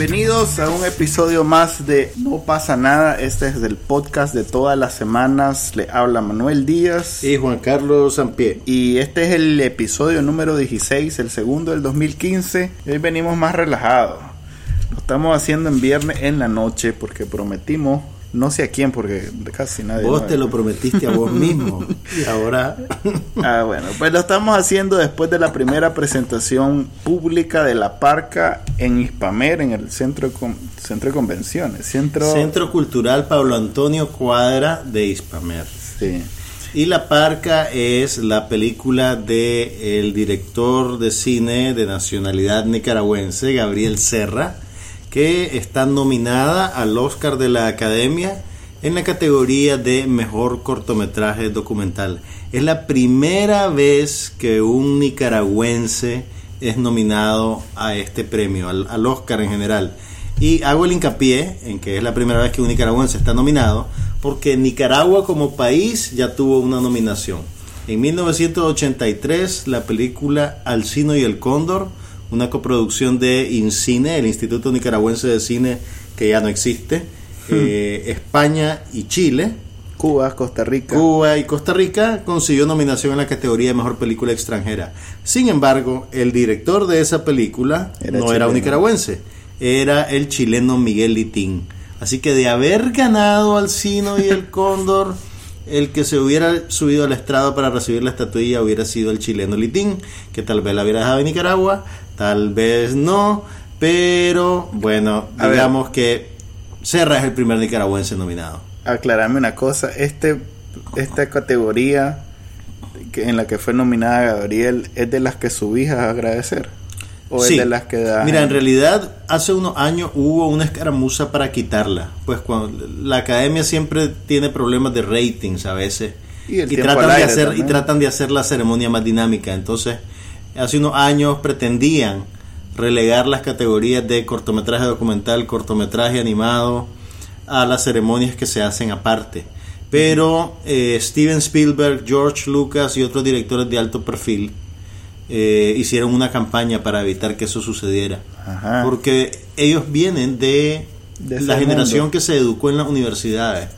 Bienvenidos a un episodio más de No pasa nada. Este es el podcast de todas las semanas. Le habla Manuel Díaz. Y Juan Carlos Sampié. Y este es el episodio número 16, el segundo del 2015. Hoy venimos más relajados. Lo estamos haciendo en viernes en la noche porque prometimos no sé a quién, porque casi nadie. Vos te lo prometiste a vos mismo. y ahora. ah, bueno, pues lo estamos haciendo después de la primera presentación pública de la Parca en Hispamer, en el centro de, centro de convenciones. Centro... centro Cultural Pablo Antonio Cuadra de Hispamer. Sí. Y La Parca es la película de el director de cine de nacionalidad nicaragüense, Gabriel Serra que está nominada al Oscar de la Academia en la categoría de Mejor Cortometraje Documental. Es la primera vez que un nicaragüense es nominado a este premio, al, Oscar en general. Y hago el hincapié en que es la primera vez que un nicaragüense está nominado, porque Nicaragua como país ya tuvo una nominación. En 1983 la película Alcino y el Cóndor una coproducción de INCINE, el Instituto Nicaragüense de Cine que ya no existe, hmm. eh, España y Chile. Cuba, Costa Rica. Cuba y Costa Rica consiguió nominación en la categoría de Mejor Película Extranjera. Sin embargo, el director de esa película no era un nicaragüense, era el chileno Miguel Litín. Así que de haber ganado al Sino y el Cóndor, el que se hubiera subido al estrado para recibir la estatuilla hubiera sido el chileno Litín, que tal vez la hubiera dejado en Nicaragua, tal vez no, pero bueno, digamos que Serra es el primer nicaragüense nominado. Aclarame una cosa, este esta categoría que, en la que fue nominada Gabriel es de las que subís a agradecer. ¿O es de las que da Mira, en realidad hace unos años hubo una escaramuza para quitarla. Pues cuando la academia siempre tiene problemas de ratings a veces. Y, tratan de hacer, y tratan de hacer la ceremonia más dinámica. Entonces, hace unos años pretendían relegar las categorías de cortometraje documental, cortometraje animado a las ceremonias que se hacen aparte. Pero eh, Steven Spielberg, George Lucas y otros directores de alto perfil eh, hicieron una campaña para evitar que eso sucediera. Porque ellos vienen de, la generación que se educó en las universidades.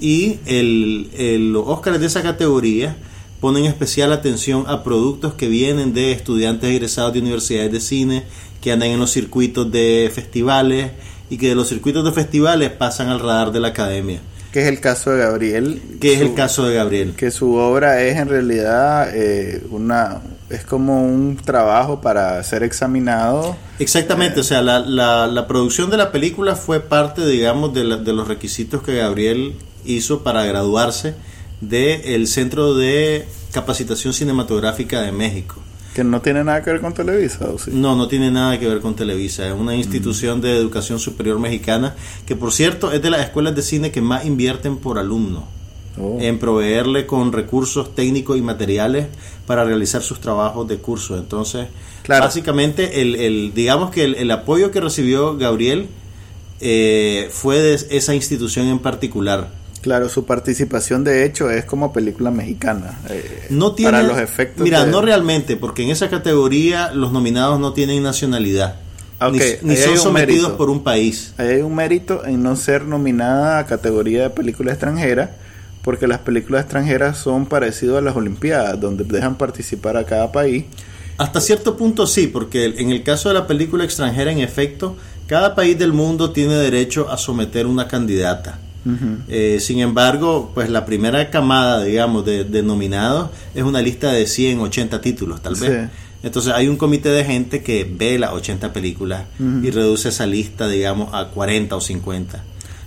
Y el, el, los Óscar de esa categoría ponen especial atención a productos que vienen de estudiantes egresados de universidades de cine, que andan en los circuitos de festivales y que de los circuitos de festivales pasan al radar de la academia. Que es el caso de Gabriel. Que es el caso de Gabriel. Que su obra es en realidad eh, una es como un trabajo para ser examinado. Exactamente, o sea, la, la, la, producción de la película fue parte, digamos, de, de los requisitos que Gabriel hizo para graduarse del Centro de Capacitación Cinematográfica de México. Que no tiene nada que ver con Televisa, ¿o sí? No, no tiene nada que ver con Televisa. Es una institución de educación superior mexicana que, por cierto, es de las escuelas de cine que más invierten por alumno. Oh. En proveerle con recursos técnicos y materiales para realizar sus trabajos de curso. Entonces, básicamente, el, el, digamos que el, apoyo que recibió Gabriel eh, fue de esa institución en particular Claro, su participación de hecho es como película mexicana. Eh, no tiene, para los efectos. Mira, no realmente, porque en esa categoría los nominados no tienen nacionalidad. ni, son sometidos por un país. hay un mérito en no ser nominada a categoría de película extranjera, porque las películas extranjeras son parecidas a las Olimpiadas, donde dejan participar a cada país. Hasta cierto punto sí, porque en el caso de la película extranjera, en efecto, cada país del mundo tiene derecho a someter una candidata. Eh, sin embargo, pues la primera camada, digamos, de, nominados es una lista de 100, 80 títulos, tal vez. Entonces hay un comité de gente que ve las 80 películas y reduce esa lista, digamos, a 40 o 50.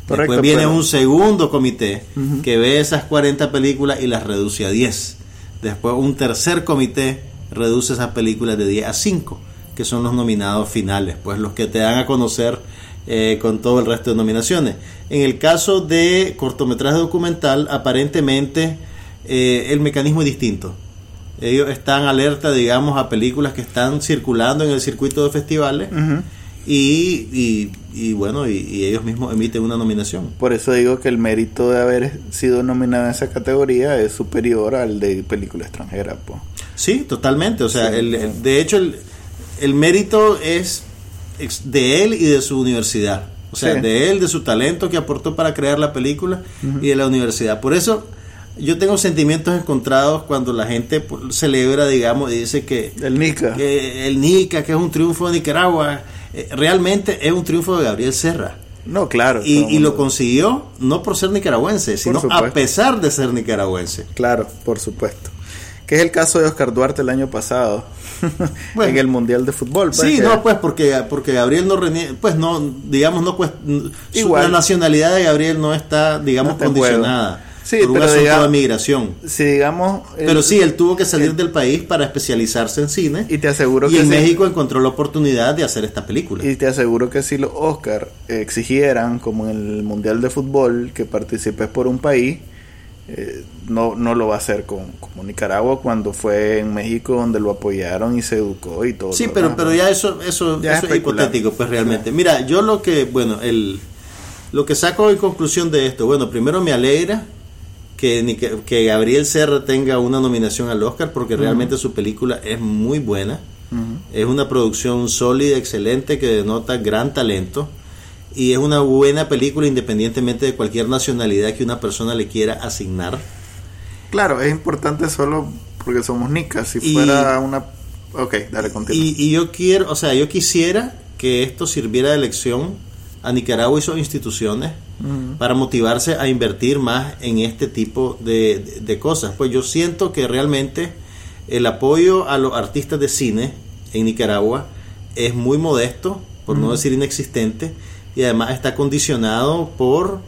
Después viene un segundo comité que ve esas 40 películas y las reduce a 10. Después un tercer comité reduce esas películas de 10 a 5, que son los nominados finales, pues los que te dan a conocer eh, con todo el resto de nominaciones. En el caso de cortometraje documental, aparentemente eh, el mecanismo es distinto. Ellos están alerta, digamos, a películas que están circulando en el circuito de festivales y, y, bueno, y, ellos mismos emiten una nominación. Por eso digo que el mérito de haber sido nominado en esa categoría es superior al de película extranjera. Pues. Sí, totalmente. O sea, el, de hecho, el, el mérito es de él y de su universidad. O sea, de él, de su talento que aportó para crear la película y de la universidad. Por eso yo tengo sentimientos encontrados cuando la gente celebra, digamos, y dice que el Nica, que el Nica, que es un triunfo de Nicaragua, eh, realmente es un triunfo de Gabriel Serra. No, claro. Y, lo consiguió no por ser nicaragüense, sino a pesar de ser nicaragüense. Claro, por supuesto. Que es el caso de Oscar Duarte el año pasado en el Mundial de Fútbol. Pues, sí, no, pues porque, porque Gabriel no pues no, digamos, no pues, Igual. la nacionalidad de Gabriel no está, digamos, condicionada. Sí, por un asunto de migración. Sí, digamos. pero sí, él tuvo que salir del país para especializarse en cine. Y te aseguro y en México encontró la oportunidad de hacer esta película. Y te aseguro que si los Oscar exigieran, como en el Mundial de Fútbol, que participes por un país, eh, no, no lo va a hacer con, como Nicaragua cuando fue en México donde lo apoyaron y se educó y todo. Sí, pero, pero ya eso, eso, es, hipotético, pues realmente. Mira, yo lo que, bueno, el, lo que saco en conclusión de esto, bueno, primero me alegra que, que Gabriel Serra tenga una nominación al Oscar porque realmente su película es muy buena. Es una producción sólida, excelente, que denota gran talento. Y es una buena película independientemente de cualquier nacionalidad que una persona le quiera asignar. Claro, es importante solo porque somos nicas. Si fuera una... Ok, dale, continúa. Y, y yo quiero, o sea, yo quisiera que esto sirviera de lección a Nicaragua y sus instituciones para motivarse a invertir más en este tipo de, cosas. Pues yo siento que realmente el apoyo a los artistas de cine en Nicaragua es muy modesto, por no decir inexistente, y además está condicionado por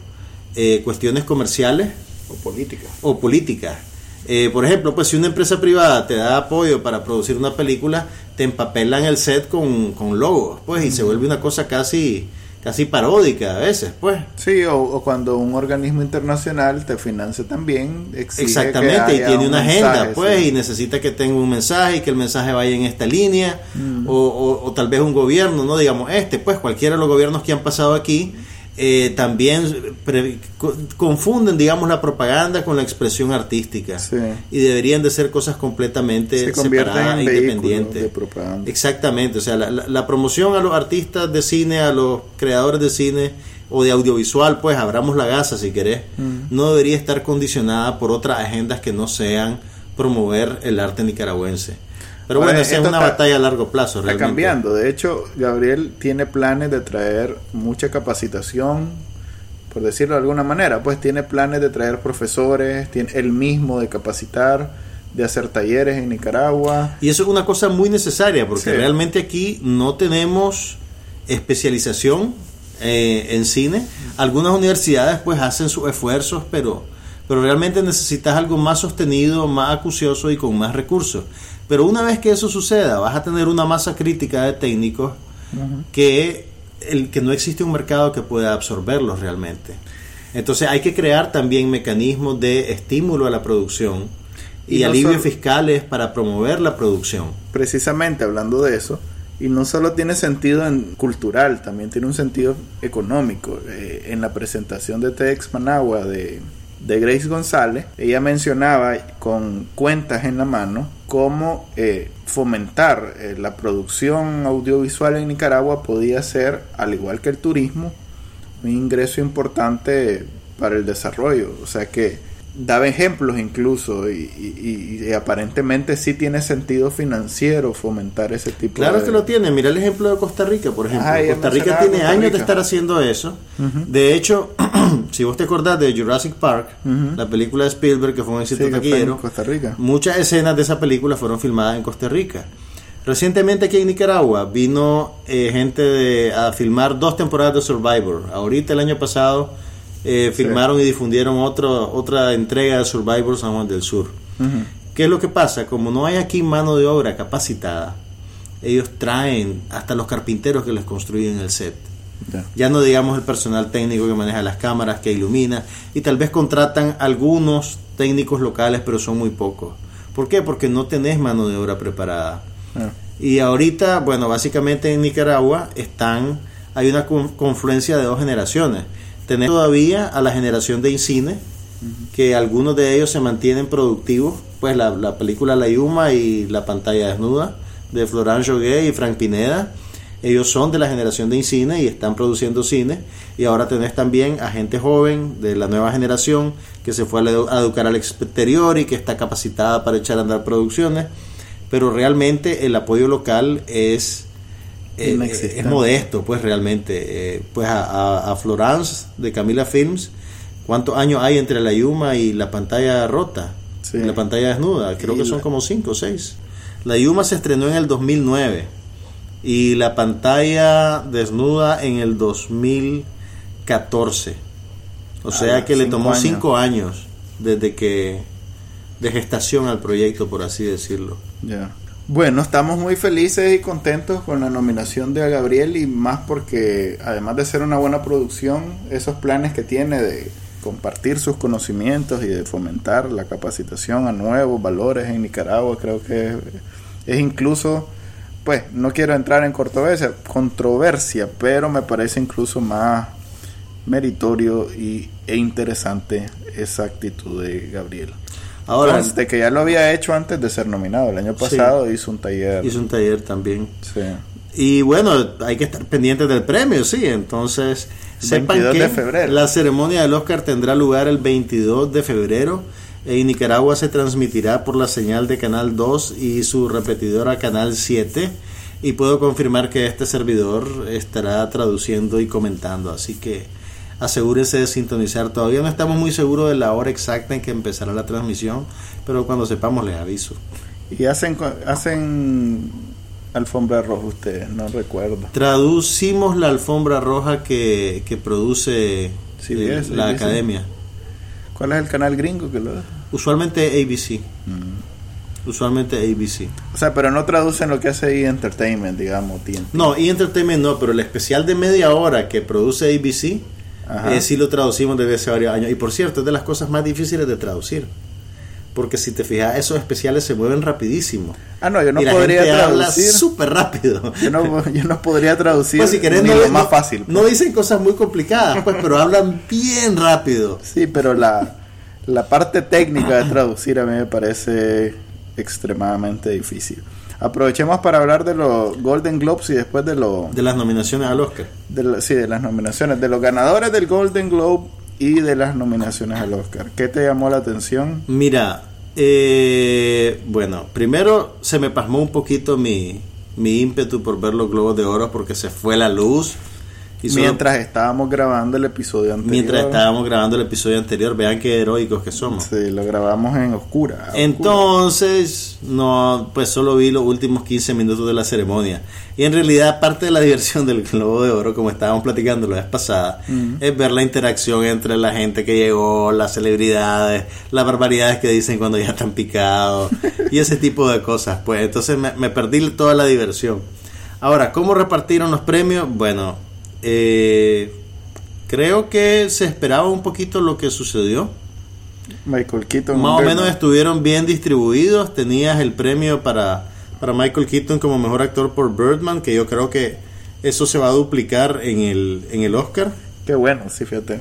eh, cuestiones comerciales o políticas. O políticas. Eh, por ejemplo, pues si una empresa privada te da apoyo para producir una película, te empapelan el set con, con logos, pues, y se vuelve una cosa casi casi paródica a veces, pues. Sí, o, cuando un organismo internacional te financia también, Exactamente, y tiene una agenda, pues, y necesita que tenga un mensaje y que el mensaje vaya en esta línea, mm. o, o, tal vez un gobierno, no digamos este, pues cualquiera de los gobiernos que han pasado aquí eh, también confunden, digamos, la propaganda con la expresión artística. Y deberían de ser cosas completamente separadas e independientes. Exactamente, o sea, la, promoción a los artistas de cine, a los creadores de cine o de audiovisual, pues abramos la gasa si querés, mm. no debería estar condicionada por otras agendas que no sean promover el arte nicaragüense. Pero bueno, esa es una batalla a largo plazo. Realmente. Está cambiando. De hecho, Gabriel tiene planes de traer mucha capacitación, por decirlo de alguna manera. Pues tiene planes de traer profesores, tiene él mismo de capacitar, de hacer talleres en Nicaragua. Y eso es una cosa muy necesaria, porque realmente aquí no tenemos especialización eh, en cine. Algunas universidades pues hacen sus esfuerzos, pero, pero realmente necesitas algo más sostenido, más acucioso y con más recursos. Pero una vez que eso suceda, vas a tener una masa crítica de técnicos que, el, que no existe un mercado que pueda absorberlos realmente. Entonces hay que crear también mecanismos de estímulo a la producción y, alivios fiscales para promover la producción. Precisamente hablando de eso, y no solo tiene sentido en cultural, también tiene un sentido económico. Eh, en la presentación de TEDx Managua de de Grace González, ella mencionaba con cuentas en la mano cómo eh, fomentar eh, la producción audiovisual en Nicaragua podía ser, al igual que el turismo, un ingreso importante para el desarrollo. O sea que daba ejemplos incluso y, aparentemente sí tiene sentido financiero fomentar ese tipo claro que lo tiene. Mira el ejemplo de Costa Rica por ejemplo. Costa Rica tiene años de estar haciendo eso. De hecho si vos te acordás de Jurassic Park la película de Spielberg que fue un éxito taquillero Costa Rica. muchas escenas de esa película fueron filmadas en Costa Rica. Recientemente aquí en Nicaragua vino eh, gente a filmar dos temporadas de Survivor. Ahorita el año pasado eh, filmaron y difundieron otro, otra entrega de Survivor San Juan del Sur. ¿Qué es lo que pasa? Como no hay aquí mano de obra capacitada, ellos traen hasta los carpinteros que les construyen el set. Ya no digamos el personal técnico que maneja las cámaras, que ilumina, y tal vez contratan algunos técnicos locales, pero son muy pocos. ¿Por qué? Porque no tenés mano de obra preparada. Y ahorita, bueno, básicamente en Nicaragua están, hay una confluencia de dos generaciones. Tenés todavía a la generación de Incine, que algunos de ellos se mantienen productivos, pues la, la película La Yuma y La pantalla desnuda de Florent Joguet y Frank Pineda, ellos son de la generación de Incine y están produciendo cine. Y ahora tenés también a gente joven de la nueva generación que se fue a educar al exterior y que está capacitada para echar a andar producciones. Pero realmente el apoyo local es, es modesto, pues realmente. Eh, pues a, Florence de Camila Films, ¿cuántos años hay entre la Yuma y la pantalla rota? La pantalla desnuda, creo que son como cinco o seis. La Yuma se estrenó en el 2009 y la pantalla desnuda en el 2014. O sea que le tomó cinco años desde que de gestación al proyecto, por así decirlo. Ya. Bueno, estamos muy felices y contentos con la nominación de Gabriel y más porque además de ser una buena producción, esos planes que tiene de compartir sus conocimientos y de fomentar la capacitación a nuevos valores en Nicaragua, creo que es incluso pues no quiero entrar en controversia, controversia, pero me parece incluso más meritorio y, e interesante esa actitud de Gabriel. Ahora, de que ya lo había hecho antes de ser nominado. El año pasado hizo un taller. Hizo un taller también. Sí. Y bueno, hay que estar pendientes del premio, sí. Entonces, sepan que de febrero. la ceremonia del Oscar tendrá lugar el 22 de febrero en Nicaragua se transmitirá por la señal de Canal 2 y su repetidora Canal 7 y puedo confirmar que este servidor estará traduciendo y comentando, así que asegúrese de sintonizar. Todavía no estamos muy seguros de la hora exacta en que empezará la transmisión, pero cuando sepamos les aviso. ¿Y hacen, hacen alfombra roja ustedes? No recuerdo. Traducimos la alfombra roja que, que produce la academia. ¿Cuál es el canal gringo que lo Usualmente ABC. Mm. Usualmente ABC. O sea, pero no traducen lo que hace E! Entertainment, digamos. No, E! Entertainment no, pero el especial de media hora que produce ABC, eh, sí lo traducimos desde hace varios años. Y por cierto, es de las cosas más difíciles de traducir porque si te fijas, esos especiales se mueven rapidísimo. Ah, no, yo no podría traducir. súper rápido. Yo no, yo no podría traducir. Pues si querés, no, lo más fácil. No pues. dicen cosas muy complicadas, pues, pero hablan bien rápido. Sí, pero la, la parte técnica de traducir a mí me parece extremadamente difícil. Aprovechemos para hablar de los Golden Globes y después de los... De las nominaciones al Oscar. De sí, de las nominaciones. De los ganadores del Golden Globe y de las nominaciones al Oscar. ¿Qué te llamó la atención? Mira, eh, bueno, primero se me pasmó un poquito mi, mi ímpetu por ver los Globos de Oro porque se fue la luz mientras estábamos grabando el episodio anterior. Mientras estábamos grabando el episodio anterior, vean qué heroicos que somos. Sí, lo grabamos en oscura. Entonces, no, pues solo vi los últimos 15 minutos de la ceremonia. Y en realidad, parte de la diversión del Globo de Oro, como estábamos platicando la vez pasada, es ver la interacción entre la gente que llegó, las celebridades, las barbaridades que dicen cuando ya están picados y ese tipo de cosas. Pues entonces me, me perdí toda la diversión. Ahora, ¿cómo repartieron los premios? Bueno, eh, creo que se esperaba un poquito lo que sucedió. Michael Keaton. Más o menos estuvieron bien distribuidos. Tenías el premio para, para Michael Keaton como mejor actor por Birdman, que yo creo que eso se va a duplicar en el, en el Oscar. Qué bueno, sí, fíjate.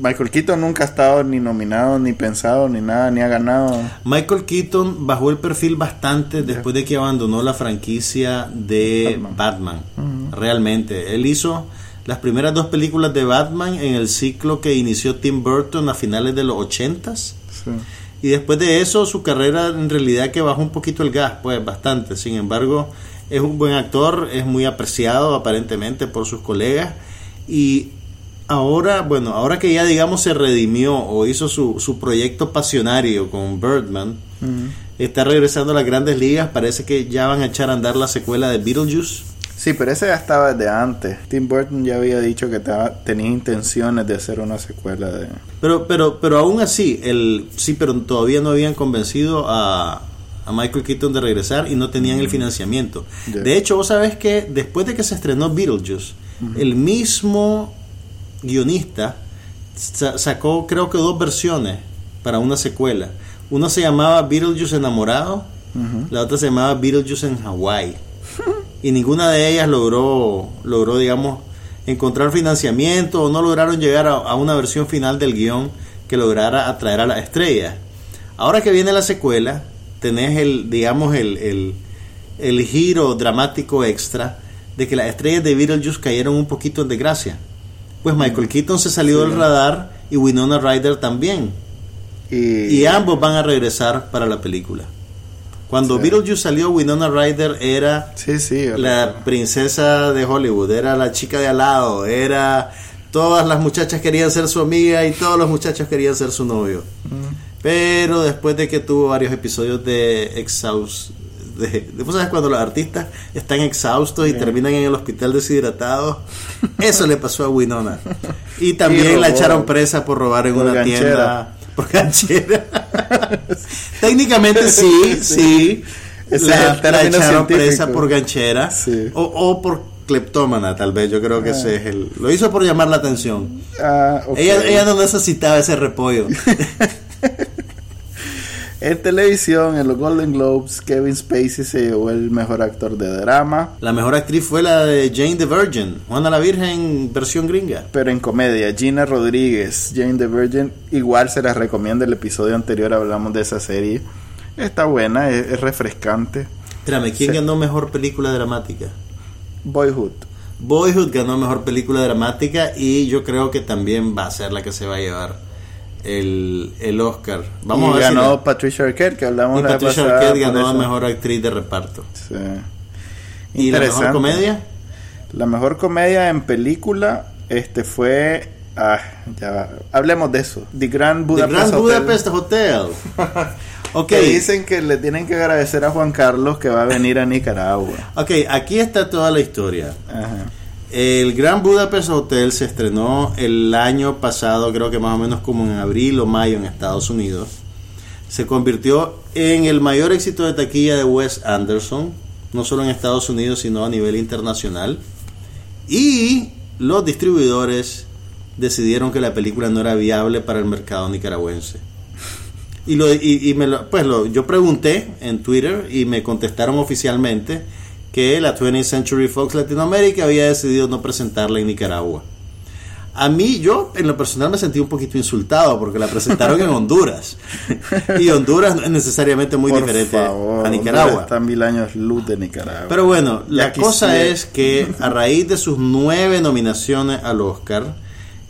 Michael Keaton nunca ha estado ni nominado, ni pensado, ni nada, ni ha ganado. Michael Keaton bajó el perfil bastante después de que abandonó la franquicia de Batman. Realmente. Él hizo las primeras dos películas de Batman en el ciclo que inició Tim Burton a finales de los 80s. Y después de eso, su carrera en realidad que bajó un poquito el gas, pues bastante. Sin embargo, es un buen actor, es muy apreciado aparentemente por sus colegas y ahora, bueno, ahora que ya digamos se redimió o hizo su, su proyecto pasionario con Birdman, está regresando a las grandes ligas, parece que ya van a echar a andar la secuela de Beetlejuice. Sí, pero ese ya estaba desde antes. Tim Burton ya había dicho que tenía intenciones de hacer una secuela de... Pero, pero, pero aún así, el, sí, pero todavía no habían convencido a, a Michael Keaton de regresar y no tenían el financiamiento. De hecho, vos sabés que después de que se estrenó Beetlejuice, el mismo guionista sacó creo que dos versiones para una secuela. Uno se llamaba Beetlejuice enamorado, la otra se llamaba Beetlejuice en Hawái. y ninguna de ellas logró, logró, digamos, encontrar financiamiento o no lograron llegar a, una versión final del guion que lograra atraer a la estrella. Ahora que viene la secuela, tenés el, digamos, el, el, giro dramático extra de que las estrellas de Beetlejuice cayeron un poquito en desgracia. Pues Michael Keaton se salió del radar y Winona Ryder también. y ambos van a regresar para la película. Cuando Beetlejuice salió, Winona Ryder era la princesa de Hollywood, era la chica de al lado, era todas las muchachas querían ser su amiga y todos los muchachos querían ser su novio. Pero después de que tuvo varios episodios de exhaust de, sabes cuando los artistas están exhaustos y terminan en el hospital deshidratados, eso le pasó a Winona. Y también la echaron presa por robar en una tienda por ganchera. Técnicamente sí, sí. la, la echaron presa por ganchera o, por cleptómana, tal vez. Yo creo que ah. ese es el. Lo hizo por llamar la atención. Ah, ella, ella no necesitaba ese repollo. En televisión, en los Golden Globes, Kevin Spacey se llevó el mejor actor de drama. La mejor actriz fue la de Jane the Virgin, Juana la Virgen, versión gringa. Pero en comedia, Gina Rodríguez, Jane the Virgin, igual se las recomienda. El episodio anterior hablamos de esa serie. Está buena, es, refrescante. Espérame, ¿quién ganó mejor película dramática? Boyhood. Boyhood ganó mejor película dramática y yo creo que también va a ser la que se va a llevar el, el Oscar. Vamos y a ganó Patricia Arquette, que hablamos y Patricia Arquette ganó la mejor actriz de reparto. Sí. ¿Y la mejor comedia? La mejor comedia en película este fue ah, ya hablemos de eso. The Grand Budapest, Budapest Hotel. okay. Que dicen que le tienen que agradecer a Juan Carlos que va a venir a Nicaragua. Ok, aquí está toda la historia. Ajá. El Gran Budapest Hotel se estrenó el año pasado, creo que más o menos como en abril o mayo en Estados Unidos. Se convirtió en el mayor éxito de taquilla de Wes Anderson, no solo en Estados Unidos, sino a nivel internacional. Y los distribuidores decidieron que la película no era viable para el mercado nicaragüense. Y, lo, y, me pues lo, yo pregunté en Twitter y me contestaron oficialmente que la 20th Century Fox Latinoamérica había decidido no presentarla en Nicaragua. A mí, yo en lo personal me sentí un poquito insultado porque la presentaron en Honduras. y Honduras no es necesariamente muy diferente a Nicaragua. Está mil años luz de Nicaragua. Pero bueno, la cosa es que a raíz de sus nueve nominaciones al Oscar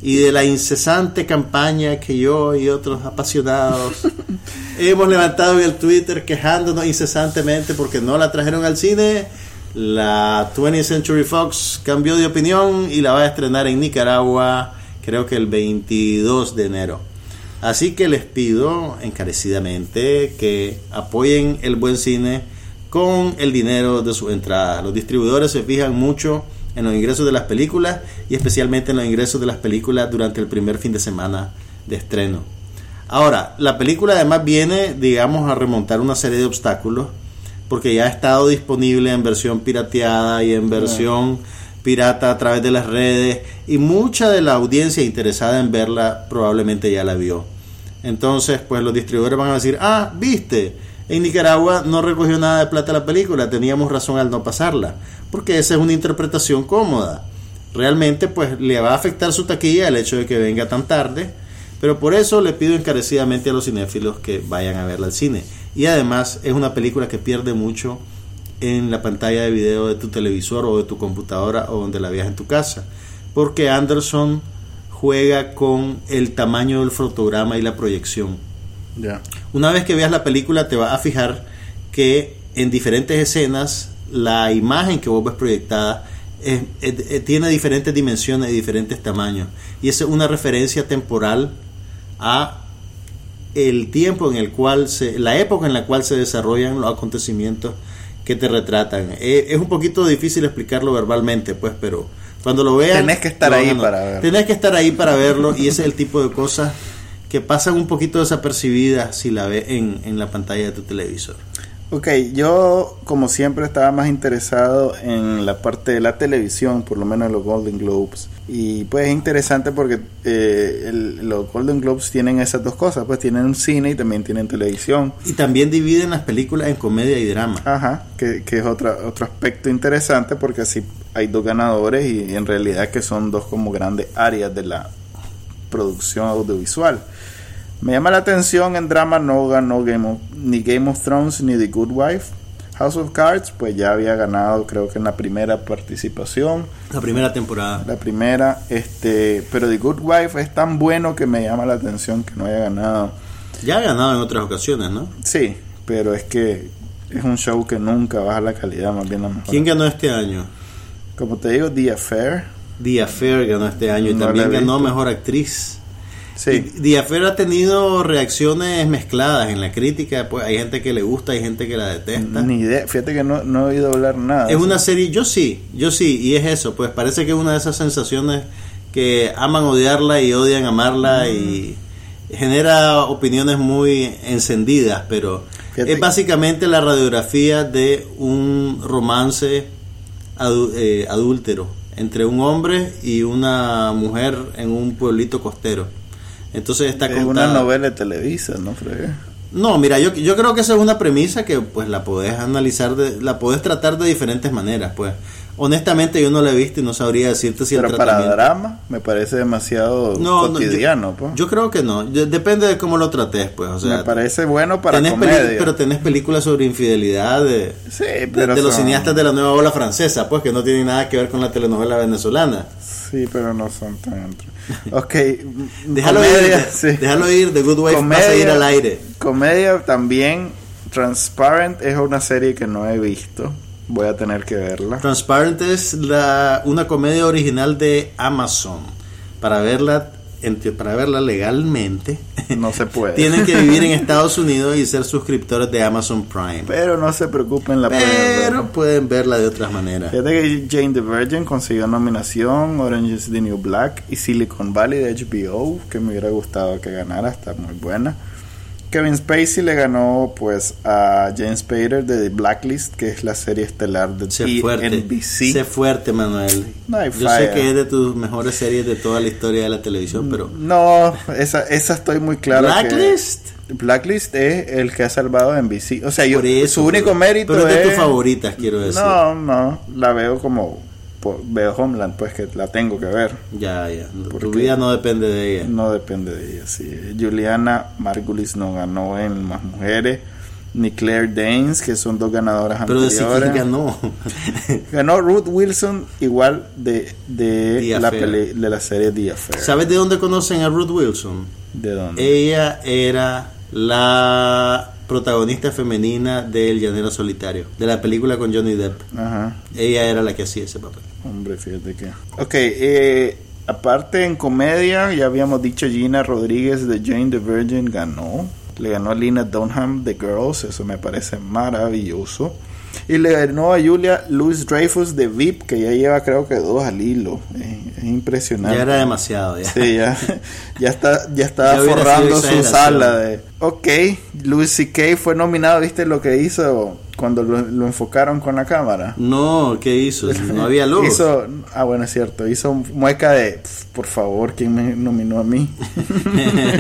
y de la incesante campaña que yo y otros apasionados hemos levantado en el Twitter quejándonos incesantemente porque no la trajeron al cine la 20th Century Fox cambió de opinión y la va a estrenar en Nicaragua, creo que el 22 de enero. Así que les pido encarecidamente que apoyen el buen cine con el dinero de su entrada. Los distribuidores se fijan mucho en los ingresos de las películas y especialmente en los ingresos de las películas durante el primer fin de semana de estreno. Ahora, la película además viene, digamos, a remontar una serie de obstáculos porque ya ha estado disponible en versión pirateada y en versión pirata a través de las redes y mucha de la audiencia interesada en verla probablemente ya la vio. Entonces, pues los distribuidores van a decir, ah, viste, en Nicaragua no recogió nada de plata la película, teníamos razón al no pasarla, porque esa es una interpretación cómoda. Realmente, pues le va a afectar su taquilla el hecho de que venga tan tarde, pero por eso le pido encarecidamente a los cinéfilos que vayan a verla al cine. Y además es una película que pierde mucho en la pantalla de video de tu televisor o de tu computadora o donde la veas en tu casa. Porque Anderson juega con el tamaño del fotograma y la proyección. Una vez que veas la película te vas a fijar que en diferentes escenas la imagen que vos ves proyectada tiene diferentes dimensiones y diferentes tamaños. Y esa es una referencia temporal a el tiempo en el cual se, la época en la cual se desarrollan los acontecimientos que te retratan. Eh, es un poquito difícil explicarlo verbalmente, pues, pero cuando lo vean... Tenés que estar ahí para verlo. Tenés que estar ahí para verlo y ese es el tipo de cosas que pasan un poquito desapercibidas si la ves en, en la pantalla de tu televisor. Ok, yo como siempre estaba más interesado en la parte de la televisión, por lo menos los Golden Globes. Y pues es interesante porque eh, los Golden Globes tienen esas dos cosas, pues tienen un cine y también tienen televisión. Y también dividen las películas en comedia y drama. Ajá, que, que es otra, otro aspecto interesante porque así hay dos ganadores y en realidad que son dos como grandes áreas de la producción audiovisual. Me llama la atención en drama no ganó Game ni Game of Thrones ni The Good Wife. House of Cards pues ya había ganado creo que en la primera participación. La primera temporada. La primera, este, pero The Good Wife es tan bueno que me llama la atención que no haya ganado. Ya ha ganado en otras ocasiones, ¿no? Sí, pero es que es un show que nunca baja la calidad, más bien la mejor. ¿Quién ganó este año? Como te digo, The Affair. The Affair ganó este año y también ganó Mejor Actriz. Sí. Diafer ha tenido reacciones mezcladas en la crítica. Pues hay gente que le gusta, hay gente que la detesta. Ni idea. Fíjate que no, no he oído hablar nada. Es una serie, yo sí, yo sí, y es eso. Pues parece que es una de esas sensaciones que aman odiarla y odian amarla y genera opiniones muy encendidas, pero es básicamente la radiografía de un romance eh, adúltero entre un hombre y una mujer en un pueblito costero. Entonces está es una novela de Televisa, ¿no, No, mira, yo, yo creo que esa es una premisa que pues la podés analizar, de, la podés tratar de diferentes maneras, pues. Honestamente yo no la he visto y no sabría decirte si pero el para drama me parece demasiado cotidiano, pues. Yo creo que no, depende de cómo lo trates, pues. O sea, me parece bueno para comedia. pero tenés películas sobre infidelidad de, sí, pero de, los cineastas de la nueva ola francesa, pues que no tienen nada que ver con la telenovela venezolana. Sí, pero no son tan... Ok. déjalo ir, déjalo ir, The Good Wife comedia, a ir al aire. Comedia también, Transparent es una serie que no he visto. Voy a tener que verla. Transparent es la, una comedia original de Amazon. Para verla para verla legalmente, no se puede. tienen que vivir en Estados Unidos y ser suscriptores de Amazon Prime. Pero no se preocupen, la Pero pueden, verla de otras maneras. Fíjate que Jane the Virgin consiguió nominación, Orange is the New Black y Silicon Valley de HBO, que me hubiera gustado que ganara, está muy buena. Kevin Spacey le ganó pues a James Spader de The Blacklist, que es la serie estelar de sé fuerte, NBC. Sé fuerte, Manuel. Yo sé que es de tus mejores series de toda la historia de la televisión, pero... No, esa, esa estoy muy clara. ¿Blacklist? Blacklist es el que ha salvado a NBC. O sea, yo, su único mérito pero es... de tus favoritas, quiero decir. No, no, la veo como veo Homeland, pues que la tengo que ver. Ya, ya. Tu vida no depende de ella. No depende de ella, sí. Juliana Margulis no ganó en Más Mujeres. Ni Claire Danes, que son dos ganadoras Pero anteriores. Pero ganó. ganó Ruth Wilson, igual de, de, la, de la serie The Affair. ¿Sabes de dónde conocen a Ruth Wilson? ¿De dónde? Ella era la protagonista femenina del Llanero Solitario, de la película con Johnny Depp. Ajá. Ella era la que hacía ese papel. Hombre, fíjate que. Ok, eh, aparte en comedia, ya habíamos dicho Gina Rodríguez de Jane the Virgin ganó. Le ganó a Lina Dunham de Girls, eso me parece maravilloso. Y le ganó a Julia Louis Dreyfus de VIP, que ya lleva creo que dos al hilo. Es, impresionante. Ya era demasiado, ya. Sí, ya, ya está, ya está forrando su sala de. Ok, Louis C.K. fue nominado, ¿viste lo que hizo cuando lo, enfocaron con la cámara? No, ¿qué hizo? No había luz. Hizo, ah, bueno, es cierto. Hizo mueca de, por favor, ¿quién me nominó a mí?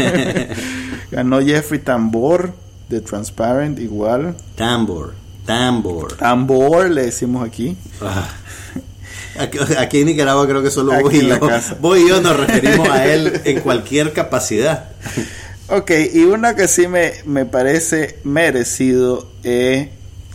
Ganó Jeffrey Tambor de Transparent, igual. Tambor. Tambor. Tambor le decimos aquí. Ah. Aquí, en Nicaragua creo que solo voy y, yo, voy yo nos referimos a él en cualquier capacidad. Ok, y una que sí me, me parece merecido es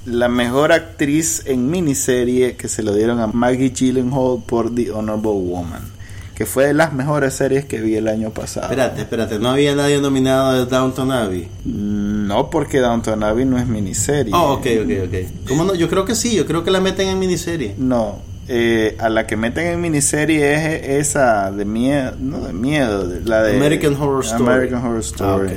la mejor actriz en miniserie que se lo dieron a Maggie Gyllenhaal por The Honorable Woman que fue de las mejores series que vi el año pasado. Espérate, espérate, ¿no había nadie nominado de Downton Abbey? Mm, no, porque Downton Abbey no es miniserie. Oh, ok, ok, ok. ¿Cómo no? Yo creo que sí, yo creo que la meten en miniserie. No, eh, a la que meten en miniserie es esa de miedo, no de miedo, la de American Horror Story. American Horror ah, Story.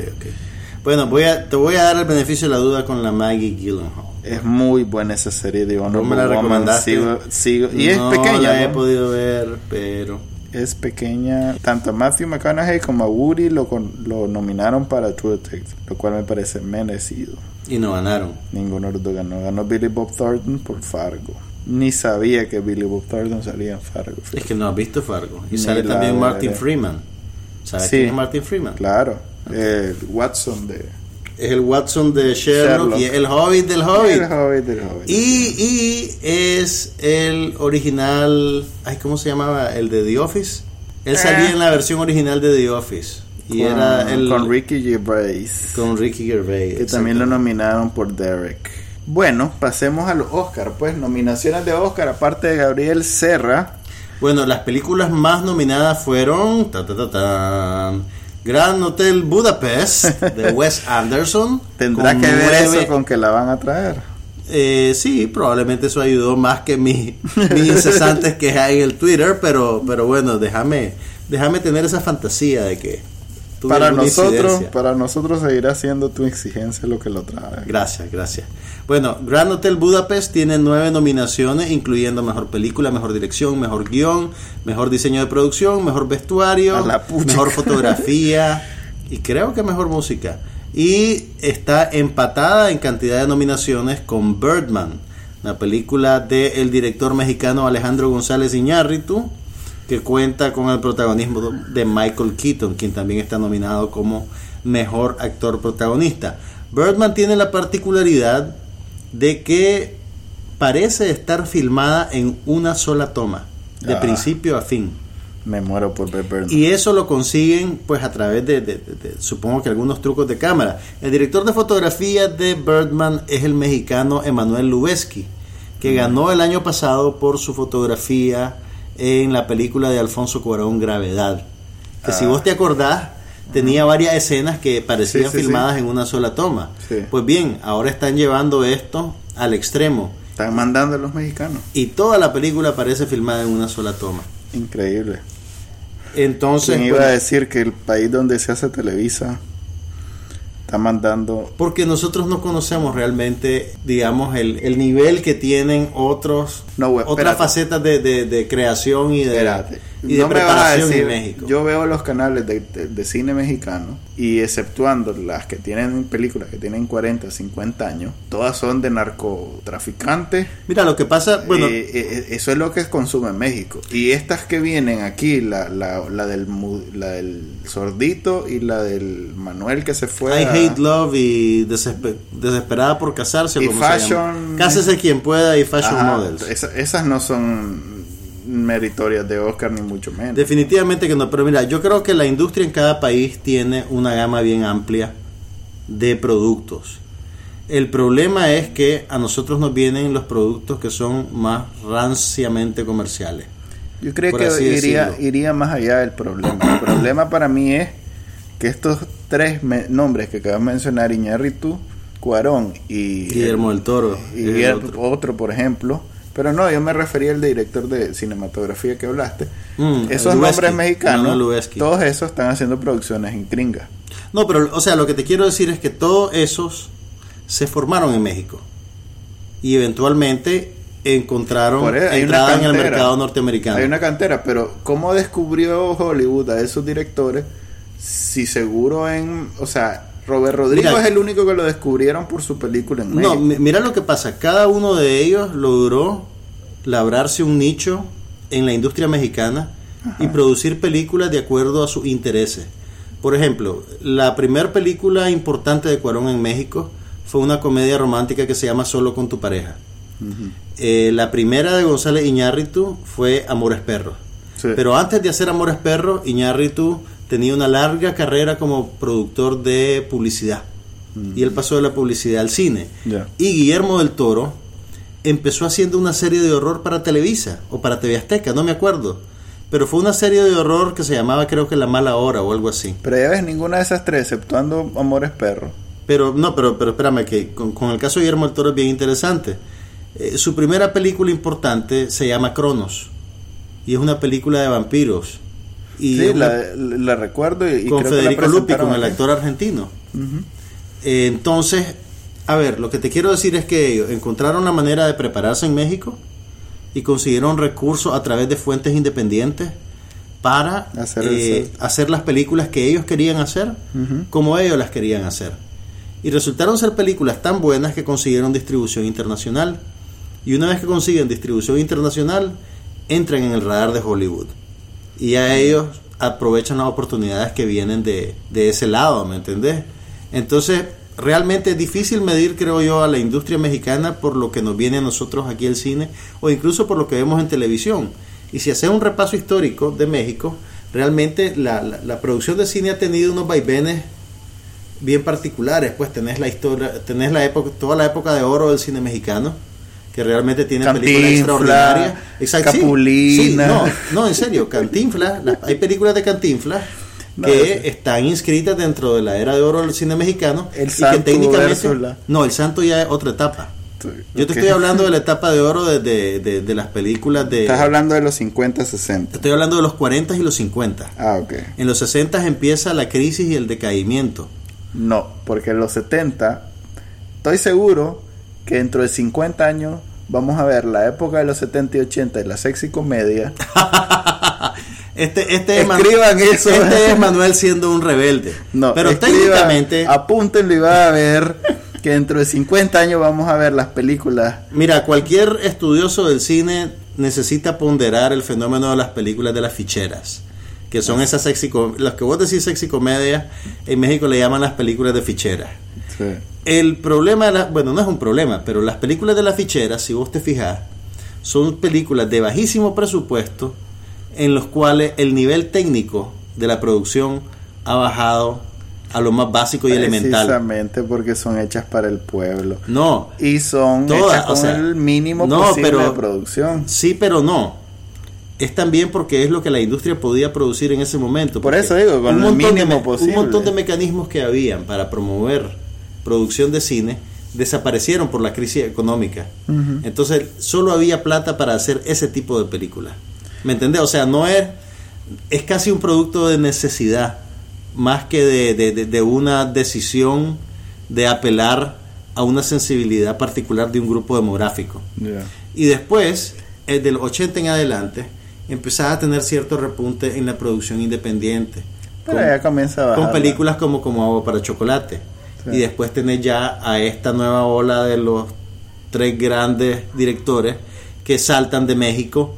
Bueno, voy a, te voy a dar el beneficio de la duda con la Maggie Gyllenhaal. Es muy buena esa serie, digo, no me la recomendaste. Sigo, y es pequeña. La he podido ver, pero es pequeña. Tanto a Matthew McConaughey como a Woody lo, lo nominaron para True Detective, lo cual me parece merecido. Y no ganaron. Ninguno de los dos ganó. Ganó Billy Bob Thornton por Fargo. Ni sabía que Billy Bob Thornton salía en Fargo. Es que no has visto Fargo. Y sale también Martin Freeman. ¿Sabes quién es Martin Freeman? Claro. El Watson de... Es el Watson de Sherlock, y el Hobbit del Hobbit. El Hobbit del Hobbit. Y, y es el original... Ay, ¿Cómo se llamaba? El de The Office. Él salía eh. en la versión original de The Office. Y con, era el, con Ricky Gervais. Con Ricky Gervais. Que también lo nominaron por Derek. Bueno, pasemos a los Oscar. Pues nominaciones de Oscar, aparte de Gabriel Serra. Bueno, las películas más nominadas fueron. Ta, ta, ta, Gran Hotel Budapest de Wes Anderson. Tendrá que ver eso con que la van a traer. Eh, sí, probablemente eso ayudó más que mi, mis incesantes que hay en el Twitter, pero, pero bueno, déjame, déjame tener esa fantasía de que para nosotros, para nosotros seguirá siendo tu exigencia lo que lo trae. Gracias, gracias. Bueno, Grand Hotel Budapest tiene nueve nominaciones, incluyendo mejor película, mejor dirección, mejor guion, mejor diseño de producción, mejor vestuario, mejor fotografía y creo que mejor música. Y está empatada en cantidad de nominaciones con Birdman, la película del director mexicano Alejandro González Iñárritu que cuenta con el protagonismo de Michael Keaton, quien también está nominado como mejor actor protagonista. Birdman tiene la particularidad de que parece estar filmada en una sola toma, de ah. principio a fin. Me muero por ver Birdman. Y eso lo consiguen pues a través de, supongo que algunos trucos de cámara. El director de fotografía de Birdman es el mexicano Emanuel Lubezki, que ganó el año pasado por su fotografía en la película de Alfonso Cuarón Gravedad. Que si ah. vos te acordás, tenía varias escenas que parecían filmadas en una sola toma. Pues bien, ahora están llevando esto al extremo. Están mandando a los mexicanos. Y toda la película parece filmada en una sola toma. Increíble. Entonces. ¿Quién iba a decir que el país donde se hace Televisa está mandando. Porque nosotros no conocemos realmente, digamos, el, el nivel que tienen otros, otras facetas de, de, creación y de, y de preparación en México. Yo veo los canales de, cine mexicano y exceptuando las que tienen películas que tienen 40, 50 años, todas son de narcotraficantes. Mira, lo que pasa, bueno, eh, eh, eh, eso es lo que consume en México. Y estas que vienen aquí, la, la, la, del, la del sordito y la del Manuel que se fue. I Hate Love y Desesperada por casarse. Y Fashion. Cásese quien pueda y Fashion Models. esas no son meritorias de Oscar, ni mucho menos. Definitivamente que no, pero mira, yo creo que la industria en cada país tiene una gama bien amplia de productos. El problema es que a nosotros nos vienen los productos que son más ranciamente comerciales. Yo creo que iría, iría más allá del problema. El problema para mí es que estos tres nombres que acabas de mencionar, Iñárritu, Cuarón y Guillermo del Toro, y otro, por ejemplo, pero no, yo me refería al director de cinematografía que hablaste. Mm, esos nombres mexicanos, todos esos están haciendo producciones en gringa. No, pero, o sea, lo que te quiero decir es que todos esos se formaron en México. Y eventualmente encontraron entrada en el mercado norteamericano. Hay una cantera, pero ¿cómo descubrió Hollywood a esos directores? Si seguro en, o sea, Robert Rodrigo es el único que lo descubrieron por su película en México. No, mira lo que pasa. Cada uno de ellos logró labrarse un nicho en la industria mexicana y producir películas de acuerdo a sus intereses. Por ejemplo, la primera película importante de Cuarón en México fue una comedia romántica que se llama Solo con tu pareja. Eh, la primera de González Iñárritu fue Amores Perros. Pero antes de hacer Amores Perros, Iñárritu tenía una larga carrera como productor de publicidad. Y él pasó de la publicidad al cine. Y Guillermo del Toro empezó haciendo una serie de horror para Televisa o para TV Azteca, no me acuerdo. Pero fue una serie de horror que se llamaba creo que La Mala Hora o algo así. Pero ya ves, ninguna de esas tres, exceptuando Amores Perro. Pero no, pero, pero espérame, que con, el caso de Guillermo del Toro es bien interesante. Eh, su primera película importante se llama Cronos. Y es una película de vampiros sí, la, recuerdo. Y, con Federico Lupi, con el actor argentino. Eh, entonces, a ver, lo que te quiero decir es que ellos encontraron la manera de prepararse en México y consiguieron recursos a través de fuentes independientes para hacer, eh, hacer las películas que ellos querían hacer como ellos las querían hacer. Y resultaron ser películas tan buenas que consiguieron distribución internacional. Y una vez que consiguen distribución internacional, entran en el radar de Hollywood. Y a ellos aprovechan las oportunidades que vienen de, de ese lado, ¿me entendés? Entonces, realmente es difícil medir, creo yo, a la industria mexicana por lo que nos viene a nosotros aquí el cine o incluso por lo que vemos en televisión. Y si haces un repaso histórico de México, realmente la, la, producción de cine ha tenido unos vaivenes bien particulares. Pues tenés la historia, tenés la época, toda la época de oro del cine mexicano, que realmente tiene películas extraordinarias. Exacto, Capulina. no, no, en serio, Cantinflas, hay películas de Cantinflas que están inscritas dentro de la era de oro del cine mexicano el y que técnicamente no el santo ya es otra etapa yo te estoy hablando de la etapa de oro de, de, las películas de... Estás hablando de los 50, 60. Estoy hablando de los 40 y los 50. Ah, ok. En los 60 empieza la crisis y el decaimiento. No, porque en los 70 estoy seguro que dentro de 50 años vamos a ver la época de los 70 y 80 de la sexy comedia. Este, este, es Manuel, eso. este es Manuel siendo un rebelde. No, pero técnicamente. Apúntenlo y va a ver que dentro de 50 años vamos a ver las películas. Mira, cualquier estudioso del cine necesita ponderar el fenómeno de las películas de las ficheras, que son esas sexy, las que vos decís sexy comedia, en México le llaman las películas de ficheras. El problema, de bueno, no es un problema, pero las películas de las ficheras, si vos te fijas, son películas de bajísimo presupuesto en los cuales el nivel técnico de la producción ha bajado a lo más básico y elemental. Precisamente porque son hechas para el pueblo. No. Y son hechas con el mínimo posible de producción. Sí, pero no. Es también porque es lo que la industria podía producir en ese momento. Por eso digo, con el mínimo posible. Un montón de mecanismos que habían para promover producción de cine desaparecieron por la crisis económica. Entonces, solo había plata para hacer ese tipo de películas. ¿Me entendés? O sea, no es... Es casi un producto de necesidad más que de, una decisión de apelar a una sensibilidad particular de un grupo demográfico. Y después, el del 80 en adelante, empezaba a tener cierto repunte en la producción independiente. con, ya comienza Con películas como Como Agua para Chocolate. Y después tener ya a esta nueva ola de los tres grandes directores que saltan de México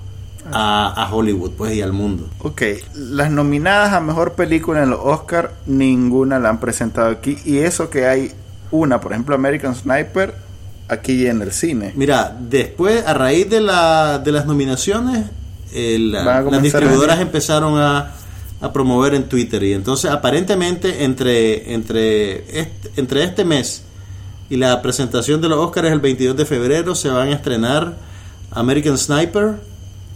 a, Hollywood pues y al mundo. Ok, las nominadas a mejor película en los Oscar, ninguna la han presentado aquí. Y eso que hay una, por ejemplo, American Sniper, aquí en el cine. Mira, después, a raíz de, la, de las nominaciones, las distribuidoras empezaron a, a, promover en Twitter. Y entonces, aparentemente, entre, entre, este, entre este mes y la presentación de los Oscars el 22 de febrero, se van a estrenar American Sniper.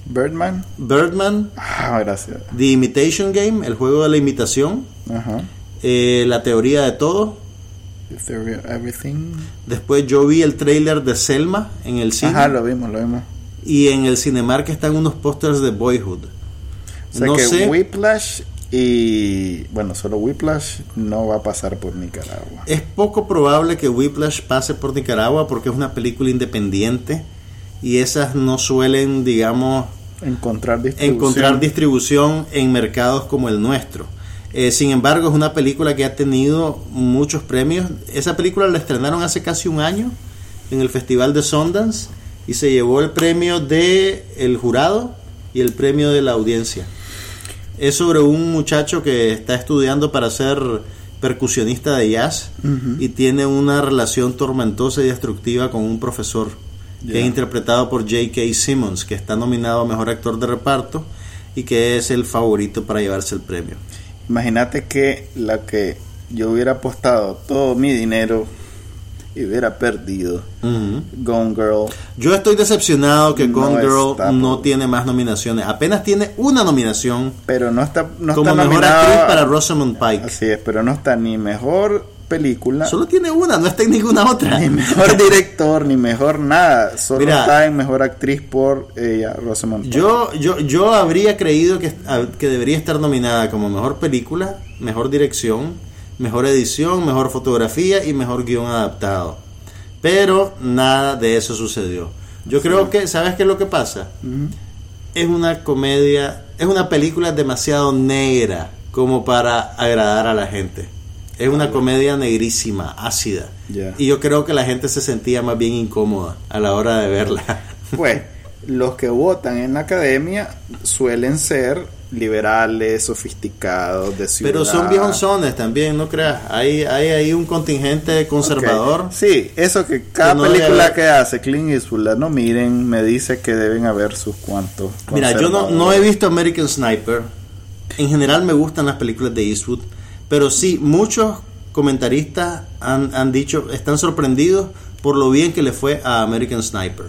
Birdman. Birdman. Ah, gracias. The Imitation Game, el juego de la imitación. Ajá. Eh, la teoría de todo. The Theory of Everything. Después yo vi el trailer de Selma en el cine. Ajá, lo vimos, lo vimos. Y en el Cinemark están unos pósters de Boyhood. O sea no que sé. Whiplash y bueno, solo Whiplash no va a pasar por Nicaragua. Es poco probable que Whiplash pase por Nicaragua porque es una película independiente y esas no suelen, digamos, encontrar distribución, encontrar distribución en mercados como el nuestro. Eh, sin embargo, es una película que ha tenido muchos premios. Esa película la estrenaron hace casi un año en el Festival de Sundance y se llevó el premio de el jurado y el premio de la audiencia. Es sobre un muchacho que está estudiando para ser percusionista de jazz y tiene una relación tormentosa y destructiva con un profesor que es interpretado por J.K. Simmons, que está nominado a Mejor Actor de Reparto y que es el favorito para llevarse el premio. Imagínate que la que yo hubiera apostado todo mi dinero y hubiera perdido Gone Girl. Yo estoy decepcionado que Gone Girl no tiene más nominaciones. Apenas tiene una nominación. Pero no está no como mejor actriz para Rosamund Pike. Así es, pero no está ni mejor película. Solo tiene una, no está en ninguna otra. Ni mejor director, ni mejor nada. Solo está en mejor actriz por ella, Rosamund. Yo, yo, yo habría creído que, que debería estar nominada como mejor película, mejor dirección, mejor edición, mejor fotografía y mejor guion adaptado. Pero nada de eso sucedió. Yo creo que, ¿sabes qué es lo que pasa? Es una comedia, es una película demasiado negra como para agradar a la gente. Es una comedia negrísima, ácida. Y yo creo que la gente se sentía más bien incómoda a la hora de verla. Pues, los que votan en la academia suelen ser liberales, sofisticados, de ciudad. Pero son viejos también, no creas. Hay, hay ahí un contingente conservador. Sí, eso que cada película que hace Clint Eastwood, no miren, me dice que deben haber sus cuantos. Mira, yo no, no he visto American Sniper. En general me gustan las películas de Eastwood, pero sí, muchos comentaristas han, han dicho, están sorprendidos por lo bien que le fue a American Sniper.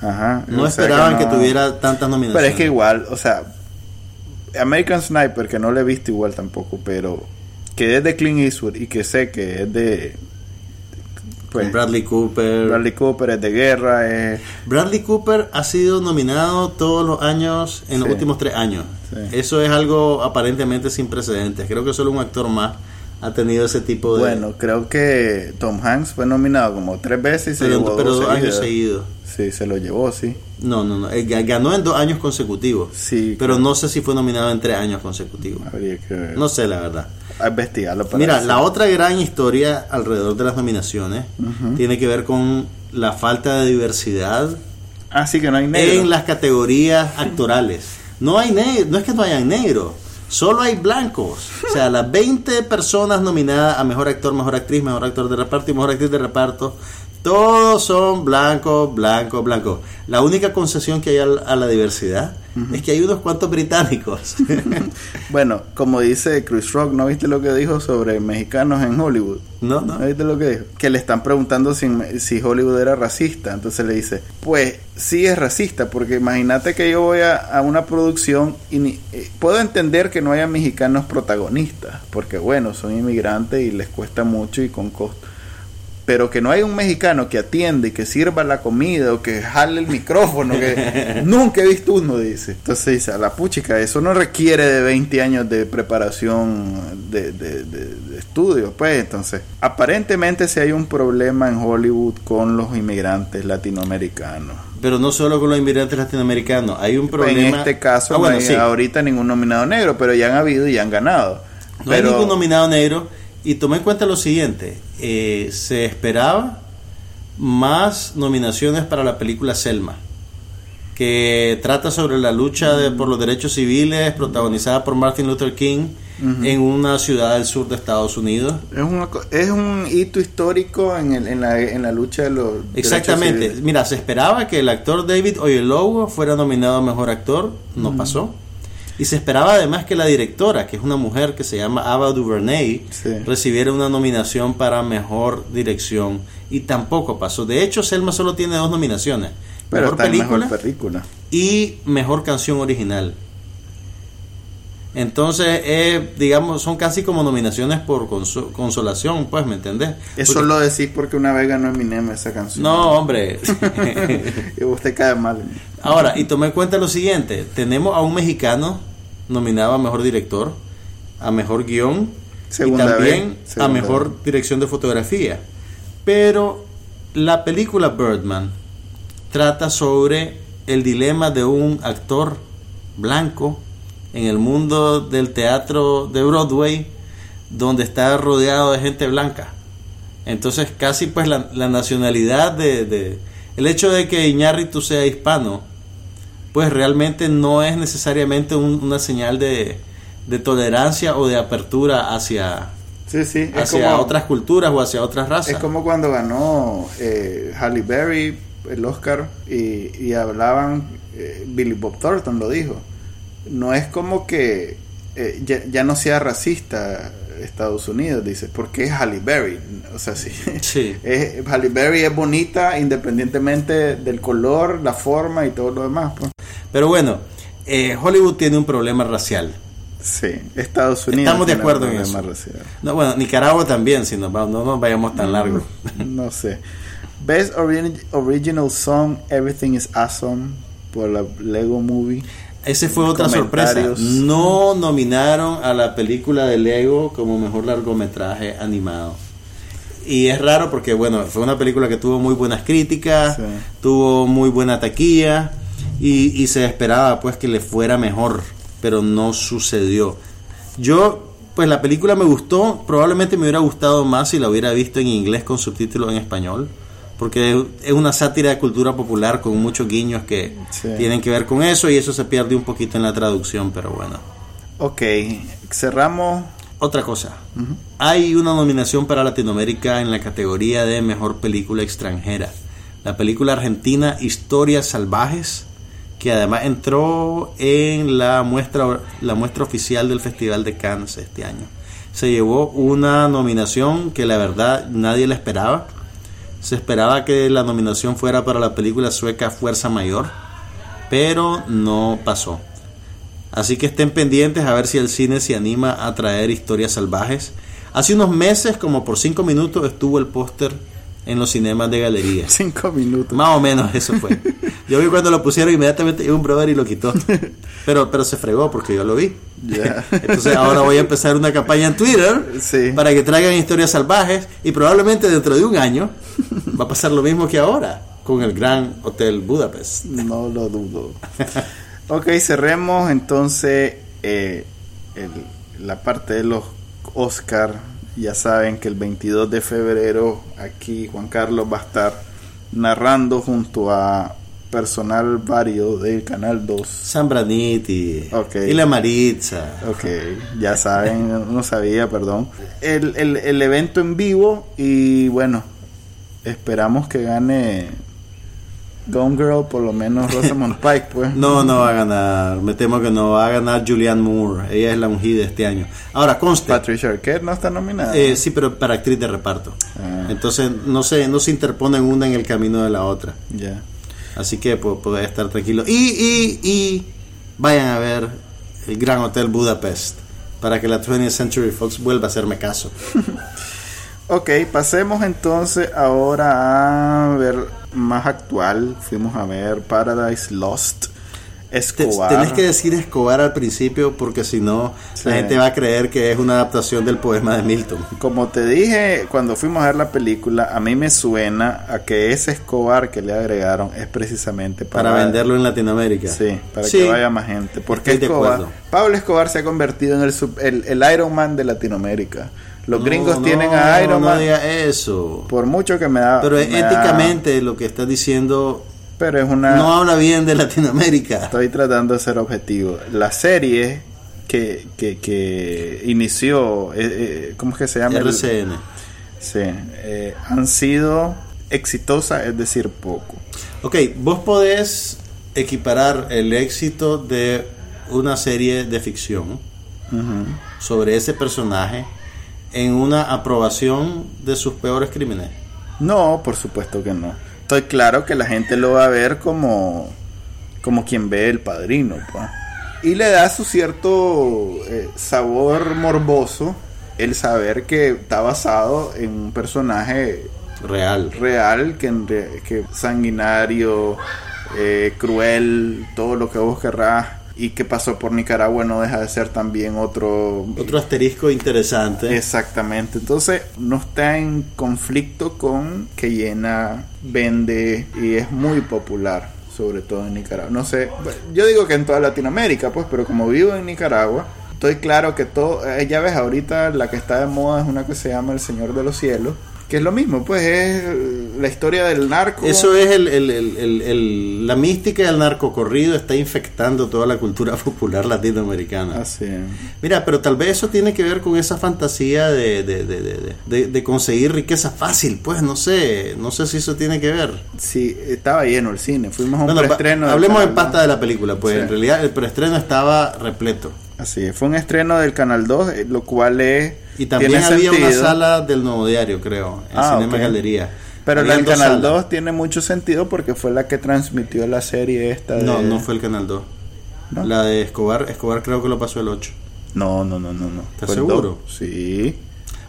Ajá, no esperaban que, que, tuviera tantas nominaciones. Pero es que igual, o sea, American Sniper, que no lo he visto igual tampoco, pero que es de Clint Eastwood y que sé que es de pues, Bradley Cooper. Bradley Cooper es de guerra. Bradley Cooper ha sido nominado todos los años en los últimos tres años. Eso es algo aparentemente sin precedentes. Creo que solo un actor más ha tenido ese tipo de. Bueno, creo que Tom Hanks fue nominado como tres veces y se pero, pero dos años seguidos. Sí, se lo llevó, sí. No, no, no. Ganó en dos años consecutivos. Sí. Pero no sé si fue nominado en tres años consecutivos. Habría que ver. No sé, la verdad. A investigarlo para Mira, la otra gran historia alrededor de las nominaciones tiene que ver con la falta de diversidad. Ah, sí, que no hay negro. En las categorías actorales. No hay negro, no es que no hayan negro. Solo hay blancos. O sea, las 20 personas nominadas a mejor actor, mejor actriz, mejor actor de reparto y mejor actriz de reparto todos son blancos, blancos, blancos. La única concesión que hay a la, diversidad es que hay unos cuantos británicos. bueno, como dice Chris Rock, ¿no viste lo que dijo sobre mexicanos en Hollywood? No, no. ¿No viste lo que dijo? Que le están preguntando si, si Hollywood era racista. Entonces le dice, pues sí es racista, porque imagínate que yo voy a, una producción y eh, puedo entender que no haya mexicanos protagonistas, porque bueno, son inmigrantes y les cuesta mucho y con costo pero que no hay un mexicano que atiende y que sirva la comida o que jale el micrófono, que nunca he visto uno, dice. Entonces dice, a la puchica, eso no requiere de 20 años de preparación de, de, de, estudio, pues entonces, aparentemente si hay un problema en Hollywood con los inmigrantes latinoamericanos. Pero no solo con los inmigrantes latinoamericanos, hay un problema... En este caso, ah, no hay ahorita ningún nominado negro, pero ya han habido y ya han ganado. No hay ningún nominado negro y tomé en cuenta lo siguiente, eh, se esperaba más nominaciones para la película Selma, que trata sobre la lucha por los derechos civiles protagonizada por Martin Luther King en una ciudad del sur de Estados Unidos. Es, es un hito histórico en, el, en, la, en la lucha de los Exactamente. Mira, se esperaba que el actor David Oyelowo fuera nominado a Mejor Actor, no pasó. Y se esperaba además que la directora, que es una mujer que se llama Ava DuVernay, recibiera una nominación para mejor dirección. Y tampoco pasó. De hecho, Selma solo tiene dos nominaciones. mejor, película película y mejor canción original. Entonces, eh, digamos, son casi como nominaciones por consolación, pues, ¿me entendés? Eso lo decís porque una vez ganó Eminem esa canción. No, hombre. y usted cae mal. Ahora, y tomé en cuenta lo siguiente: tenemos a un mexicano nominado a mejor director, a mejor guion y también a mejor dirección de fotografía. Pero la película Birdman trata sobre el dilema de un actor blanco en el mundo del teatro de Broadway donde está rodeado de gente blanca. Entonces casi pues la, nacionalidad de, El hecho de que Iñárritu sea hispano pues realmente no es necesariamente una señal de, tolerancia o de apertura hacia, hacia otras culturas o hacia otras razas. Es como cuando ganó eh, Halle Berry el Oscar y, hablaban, eh, Billy Bob Thornton lo dijo, no es como que eh, ya, no sea racista Estados Unidos, dice, porque es Halle Berry. O sea, sí. sí. Es, Halle Berry es bonita independientemente del color, la forma y todo lo demás. Pues. Pero bueno, eh, Hollywood tiene un problema racial. Sí, Estados Unidos. Estamos de acuerdo en eso. No, bueno, Nicaragua también, si no, no nos vayamos tan largo. No, sé. Best Original Song, Everything is Awesome, por la Lego Movie. Ese fue otra sorpresa. No nominaron a la película de Lego como mejor largometraje animado. Y es raro porque, bueno, fue una película que tuvo muy buenas críticas, tuvo muy buena taquilla y, se esperaba pues que le fuera mejor, pero no sucedió. Yo pues la película me gustó, probablemente me hubiera gustado más si la hubiera visto en inglés con subtítulos en español, porque es una sátira de cultura popular con muchos guiños que tienen que ver con eso y eso se pierde un poquito en la traducción, pero bueno. Ok, cerramos. Otra cosa, hay una nominación para Latinoamérica en la categoría de Mejor Película Extranjera. La película argentina Historias Salvajes que además entró en la muestra, la muestra oficial del Festival de Cannes este año. Se llevó una nominación que la verdad nadie la esperaba. Se esperaba que la nominación fuera para la película sueca Fuerza Mayor, pero no pasó. Así que estén pendientes a ver si el cine se anima a traer historias salvajes. Hace unos meses, como por cinco minutos, estuvo el póster en los cinemas de galería. Cinco minutos. Más o menos eso fue. Yo vi cuando lo pusieron inmediatamente un brother y lo quitó. Pero, pero se fregó porque yo lo vi. Entonces ahora voy a empezar una campaña en Twitter para que traigan historias salvajes y probablemente dentro de un año va a pasar lo mismo que ahora con el Gran Hotel Budapest. No lo dudo. ok, cerremos entonces eh, la parte de los Oscar ya saben que el 22 de febrero aquí Juan Carlos va a estar narrando junto a personal vario del Canal 2. Sambraniti. Y la Maritza. Ok, ya saben, no sabía, perdón. El, el, el evento en vivo y bueno, esperamos que gane Gone Girl, por lo menos Rosamund Pike, pues. no, no va a ganar. Me temo que no va a ganar Julianne Moore. Ella es la ungida este año. Ahora, conste. Patricia Arquette no está nominada. Eh, sí, pero para actriz de reparto. Ah. Entonces, no se, no se interponen una en el camino de la otra. Ya. Así que pues, estar tranquilo. Y, y, y vayan a ver el Gran Hotel Budapest para que la 20th Century Fox vuelva a hacerme caso. ok, pasemos entonces ahora a ver más actual, fuimos a ver Paradise Lost. Escobar. Tienes que decir Escobar al principio porque si no la gente va a creer que es una adaptación del poema de Milton. Como te dije cuando fuimos a ver la película, a mí me suena a que ese Escobar que le agregaron es precisamente para, venderlo en Latinoamérica. Sí, para que vaya más gente. Porque Escobar, Pablo Escobar se ha convertido en el, el Iron Man de Latinoamérica. Los gringos tienen a Iron Man. No diga eso. Por mucho que me da. Pero éticamente lo que estás diciendo. Pero es una. No habla bien de Latinoamérica. Estoy tratando de ser objetivo. La serie que, que, que inició. Eh, eh, ¿Cómo es que se llama? RCN. sí. Eh, han sido exitosas, es decir, poco. Ok, vos podés equiparar el éxito de una serie de ficción sobre ese personaje en una aprobación de sus peores crímenes? No, por supuesto que no. Estoy claro que la gente lo va a ver como, como quien ve el padrino. Pues. Y le da su cierto eh, sabor morboso el saber que está basado en un personaje real. Real, que, que sanguinario, eh, cruel, todo lo que vos querrás y que pasó por Nicaragua no deja de ser también otro otro asterisco interesante. Exactamente. Entonces no está en conflicto con que llena vende y es muy popular sobre todo en Nicaragua. No sé yo digo que en toda Latinoamérica pues pero como vivo en Nicaragua estoy claro que todo eh, ya ves ahorita la que está de moda es una que se llama El Señor de los Cielos que es lo mismo, pues es la historia del narco. Eso es el, el, el, la mística del narco corrido está infectando toda la cultura popular latinoamericana. Así Mira, pero tal vez eso tiene que ver con esa fantasía de, de, de, de, conseguir riqueza fácil, pues no sé, no sé si eso tiene que ver. Sí, estaba lleno el cine, fuimos a un preestreno. Hablemos en pasta de la película, pues en realidad el preestreno estaba repleto. Así fue un estreno del Canal 2, eh, lo cual es y también había una sala del Nuevo Diario, creo, en ah, Cinema Galería. Pero la del Canal 2 tiene mucho sentido porque fue la que transmitió la serie esta. No, no fue el Canal 2. La de Escobar, Escobar creo que lo pasó el 8. No, no, no, no. no. ¿Estás seguro? Sí.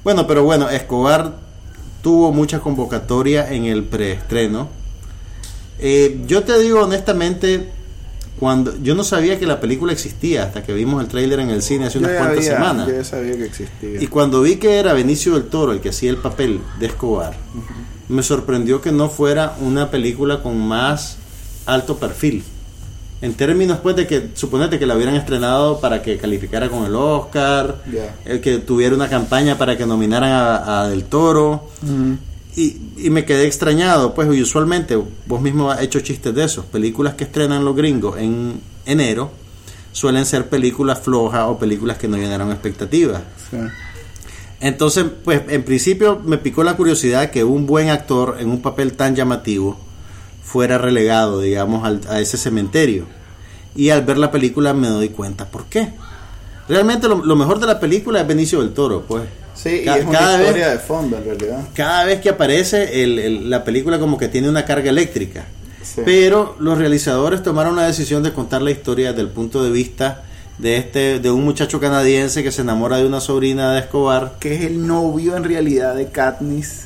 Bueno, pero bueno, Escobar tuvo mucha convocatoria en el preestreno. Eh, yo te digo honestamente, cuando yo no sabía que la película existía hasta que vimos el tráiler en el cine hace unas cuantas semanas. Yo sabía que existía. Y cuando vi que era Benicio del Toro el que hacía el papel de Escobar, me sorprendió que no fuera una película con más alto perfil. En términos pues de que suponete que la hubieran estrenado para que calificara con el Oscar, el que tuviera una campaña para que nominaran a, Del Toro. Y, y, me quedé extrañado, pues usualmente vos mismo has hecho chistes de eso. Películas que estrenan los gringos en enero suelen ser películas flojas o películas que no llenaron expectativas. Entonces, pues en principio me picó la curiosidad que un buen actor en un papel tan llamativo fuera relegado, digamos, a ese cementerio. Y al ver la película me doy cuenta por qué. Realmente lo, mejor de la película es Benicio del Toro, pues. Sí, y es una historia de fondo en realidad. Cada vez que aparece la película como que tiene una carga eléctrica. Pero los realizadores tomaron la decisión de contar la historia desde el punto de vista de este de un muchacho canadiense que se enamora de una sobrina de Escobar, que es el novio en realidad de Katniss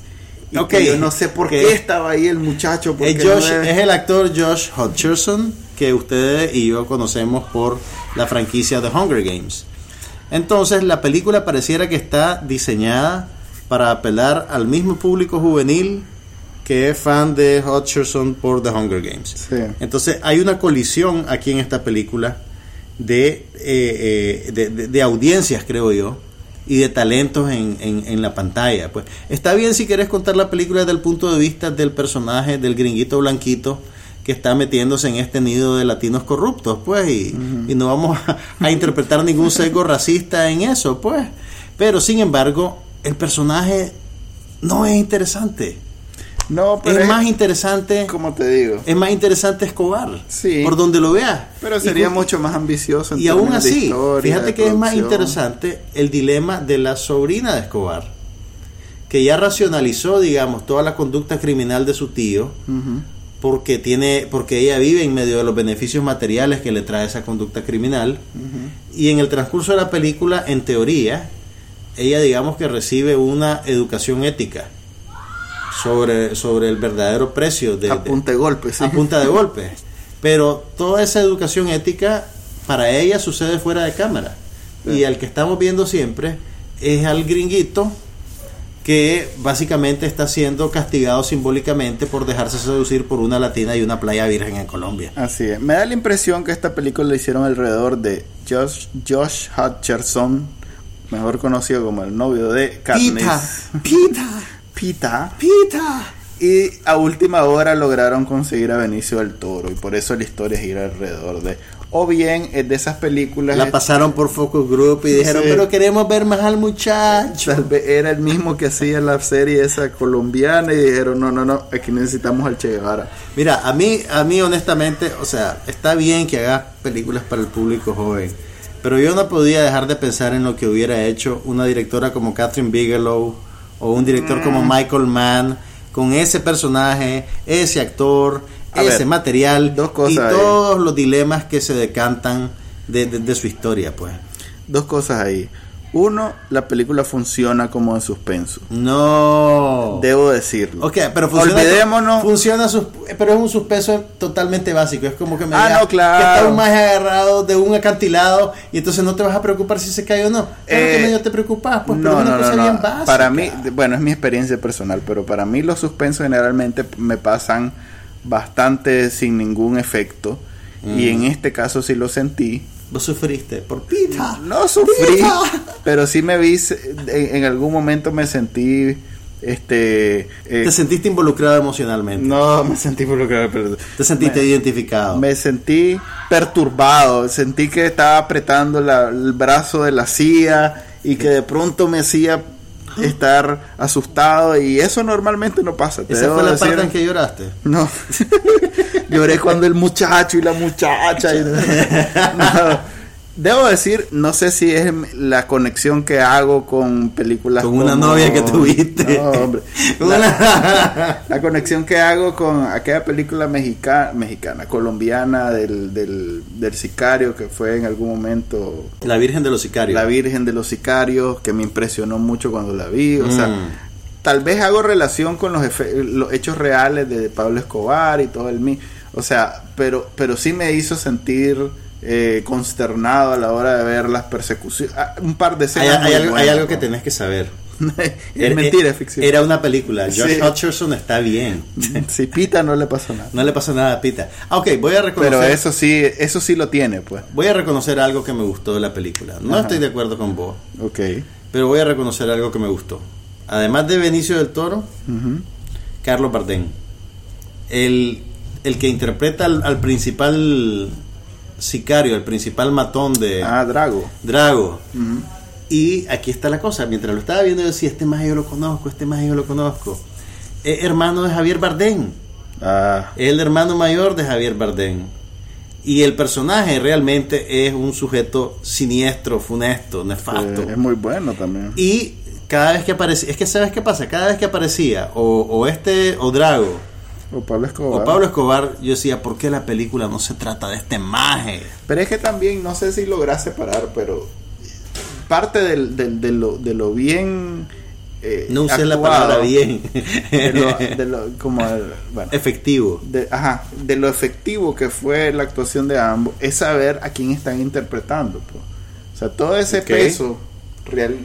Okay, yo no sé por qué estaba ahí el muchacho. Es, es... el actor Josh Hutcherson, que ustedes y yo conocemos por la franquicia The Hunger Games. Entonces, la película pareciera que está diseñada para apelar al mismo público juvenil que es fan de Hutcherson por The Hunger Games. Entonces, hay una colisión aquí en esta película de, eh, eh, de audiencias, creo yo y de talentos en, en, la pantalla. Pues está bien si quieres contar la película desde el punto de vista del personaje del gringuito blanquito que está metiéndose en este nido de latinos corruptos, pues, y, y no vamos a, interpretar ningún sesgo racista en eso, pues. Pero sin embargo, el personaje no es interesante. No, pero es, más interesante. Como te digo. Es más interesante Escobar. Sí. Por donde lo veas. Pero sería mucho más ambicioso. y aún así, fíjate que es más interesante el dilema de la sobrina de Escobar, que ya racionalizó, digamos, toda la conducta criminal de su tío. Porque, tiene, porque ella vive en medio de los beneficios materiales que le trae esa conducta criminal. Y en el transcurso de la película, en teoría, ella digamos que recibe una educación ética sobre, sobre el verdadero precio de... A punta de golpe, A punta de golpe. Pero toda esa educación ética para ella sucede fuera de cámara. Y al que estamos viendo siempre es al gringuito que básicamente está siendo castigado simbólicamente por dejarse seducir por una latina y una playa virgen en Colombia. Así es. Me da la impresión que esta película la hicieron alrededor de Josh, Josh Hutcherson, mejor conocido como el novio de Katniss. Pita, Pita. Pita. Y a última hora lograron conseguir a Benicio del Toro. Y por eso la historia gira alrededor de. O bien es de esas películas. La pasaron por Focus Group y dijeron, pero queremos ver más al muchacho. Tal vez era el mismo que hacía la serie esa colombiana y dijeron, no, no, no, aquí necesitamos al Che Guevara. Mira, a mí, a mí honestamente, o sea, está bien que hagas películas para el público joven. Pero yo no podía dejar de pensar en lo que hubiera hecho una directora como Catherine Bigelow o un director como mm. Michael Mann con ese personaje, ese actor, ese material y todos los dilemas que se decantan de, de, su historia, pues. Dos cosas ahí. Uno, la película funciona como en suspenso. No. Debo decirlo. Ok, pero funciona. Olvidémonos. Funciona, pero es un suspenso totalmente básico. Es como que me ah, no, claro. que está un más agarrado de un acantilado y entonces no te vas a preocupar si se cae o no. Claro que eh, medio te preocupas, pues, no, no, no, Para mí, bueno, es mi experiencia personal, pero para mí los suspensos generalmente me pasan bastante sin ningún efecto. Y en este caso sí lo sentí Vos sufriste por Pita. No sufrí, pero sí me vi, en, algún momento me sentí este eh, te sentiste involucrado emocionalmente. No me sentí involucrado pero te sentiste identificado. me sentí perturbado sentí que estaba apretando el brazo de la CIA y que de pronto me hacía estar asustado y eso normalmente no pasa esa fue la parte en que lloraste no Lloré cuando el muchacho y la muchacha. Debo decir, no sé si es la conexión que hago con películas. Con una novia que tuviste. No, hombre. La, conexión que hago con aquella película mexicana, mexicana colombiana del, del, del, sicario que fue en algún momento. La Virgen de los Sicarios. La Virgen de los Sicarios, que me impresionó mucho cuando la vi. O sea, mm. tal vez hago relación con los, los hechos reales de Pablo Escobar y todo el o sea, pero, pero sí me hizo sentir eh, consternado a la hora de ver las persecuciones. Ah, un par de escenas. Hay, algo, hay, algo, que tenés que saber. es mentira, es ficción. Era una película. George Hutcherson está bien. Si Pita no le pasó nada. No le pasó nada a Pita. Ah, ok, voy a reconocer. Pero eso sí, eso sí lo tiene, pues. Voy a reconocer algo que me gustó de la película. No estoy de acuerdo con vos. Ok. Pero voy a reconocer algo que me gustó. Además de Benicio del Toro, Carlos Bardem. El, el que interpreta al, principal sicario, el principal matón de... Ah, Drago. Drago. Y aquí está la cosa, mientras lo estaba viendo yo decía, este más yo lo conozco, este más yo lo conozco. Es hermano de Javier Bardem. Ah. Es el hermano mayor de Javier Bardem. Y el personaje realmente es un sujeto siniestro, funesto, nefasto. es muy bueno también. Y cada vez que aparecía, es que sabes qué pasa, cada vez que aparecía o, o este o Drago o Pablo Escobar. O Pablo Escobar, yo decía, ¿por qué la película no se trata de este maje? Pero es que también, no sé si logras separar, pero parte del, de, lo, de lo bien. Eh, no usé la palabra bien. De lo, como efectivo. De, ajá, de lo efectivo que fue la actuación de ambos, es saber a quién están interpretando. O sea, todo ese peso real.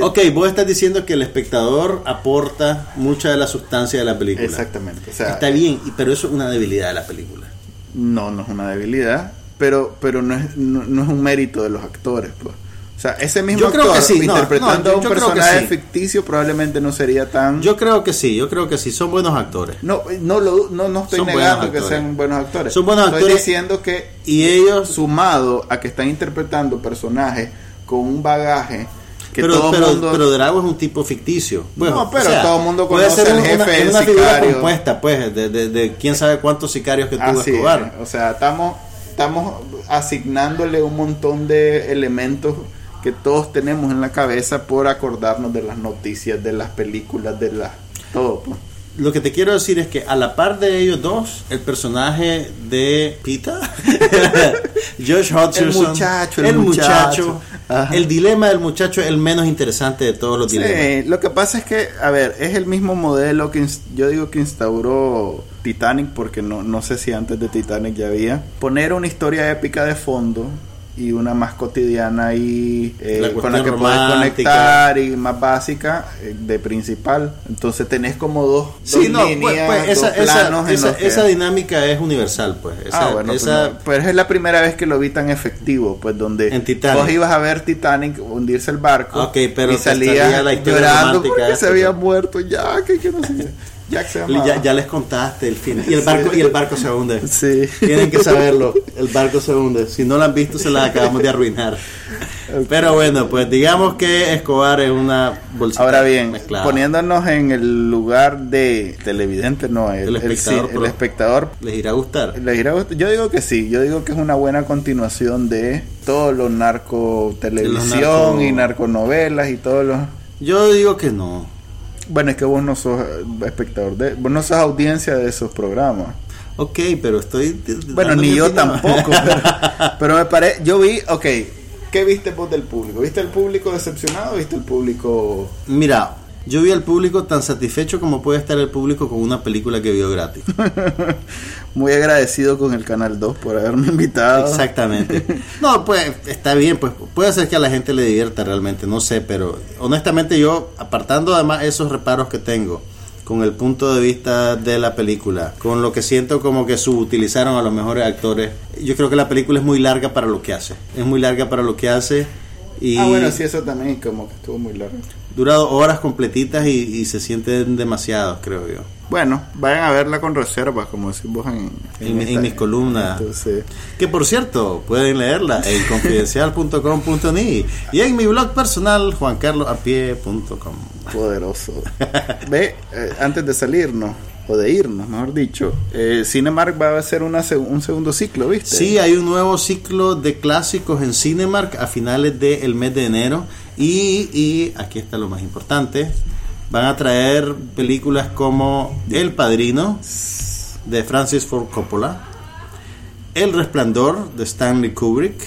Ok, vos estás diciendo que el espectador aporta mucha de la sustancia de la película. Exactamente. Está bien, pero eso es una debilidad de la película. No, no es una debilidad, pero, pero no, es, no es un mérito de los actores. Pues. O sea, ese mismo yo creo que sí. interpretando a un personaje ficticio probablemente no sería tan... Yo creo que sí, yo creo que sí, son buenos actores. No, no, lo, no, no estoy negando que sean buenos actores. Son buenos estoy actores. diciendo que... Y ellos... Sumado a que están interpretando personajes con un bagaje... Que pero, todo pero, mundo... pero Drago es un tipo ficticio. Bueno, no, pero todo el mundo conoce puede ser jefe una, del una sicario. figura compuesta, pues, de, de, de, quién sabe cuántos sicarios que tuvo Escobar. es. O sea, estamos, estamos asignándole un montón de elementos que todos tenemos en la cabeza por acordarnos de las noticias, de las películas, de las todo. Pues. Lo que te quiero decir es que a la par de ellos dos, el personaje de Pita, Josh Hutcherson, el muchacho, el, el muchacho, muchacho el dilema del muchacho es el menos interesante de todos los dilemas. Sí, lo que pasa es que, a ver, es el mismo modelo que yo digo que instauró Titanic, porque no, no sé si antes de Titanic ya había. Poner una historia épica de fondo y una más cotidiana y eh, La con la que puedes conectar y más básica eh, de principal. Entonces tenés como dos, Sí, dos no, pues, líneas, pues, esa, dos esa, planos en esa, que- esa dinámica es universal, pues. Esa, ah, bueno, pues esa- no, pero es la primera vez que lo vi tan efectivo, pues donde En vos ibas a ver Titanic hundirse el barco pero y te salía llorando porque se había pues. muerto ya, que, que no sé. Jack se llamaba. ya, ya les contaste el final. Y el barco, y el barco se hunde. Sí. Tienen que saberlo. El barco se hunde. Si no lo han visto, se la acabamos de arruinar. Pero bueno, pues digamos que Escobar es una bolsita Ahora bien, mezclada. poniéndonos en el lugar de televidente, no, el, El espectador, el espectador les irá a gustar. ¿Les irá a gustar? Yo digo que sí, yo digo que es una buena continuación de todo lo narco televisión narco- y narconovelas y todos los... Yo digo que no. Bueno, es que vos no sos espectador, de, vos no sos audiencia de esos programas. Ok, pero estoy. Bueno, ni yo opinión. tampoco, pero, pero me parece, yo vi, ok, ¿qué viste vos del público? ¿Viste el público decepcionado o viste el público... Mira, yo vi al público tan satisfecho como puede estar el público con una película que vio gratis. Muy agradecido con el Canal 2 por haberme invitado. Exactamente. No, pues está bien, pues puede ser que a la gente le divierta realmente, no sé, pero honestamente yo, apartando además esos reparos que tengo, con el punto de vista de la película, con lo que siento como que subutilizaron a los mejores actores, yo creo que la película es muy larga para lo que hace. Es muy larga para lo que hace y Ah, bueno, sí, eso también como que estuvo muy largo. Dura horas completitas y, y se sienten demasiados, creo yo. Bueno, vayan a verla con reserva, como decís vos en, En- en mis columnas. Entonces, Que por cierto, pueden leerla en confidencial.com.ni y en mi blog personal juancarlosapie.com. poderoso. Ve, eh, antes de salirnos, o de irnos, mejor dicho, eh, Cinemark va a hacer una, un segundo ciclo, ¿viste? Sí, hay un nuevo ciclo de clásicos en Cinemark a finales del mes de enero y, y aquí está lo más importante, van a traer películas como El Padrino de Francis Ford Coppola, El Resplandor de Stanley Kubrick,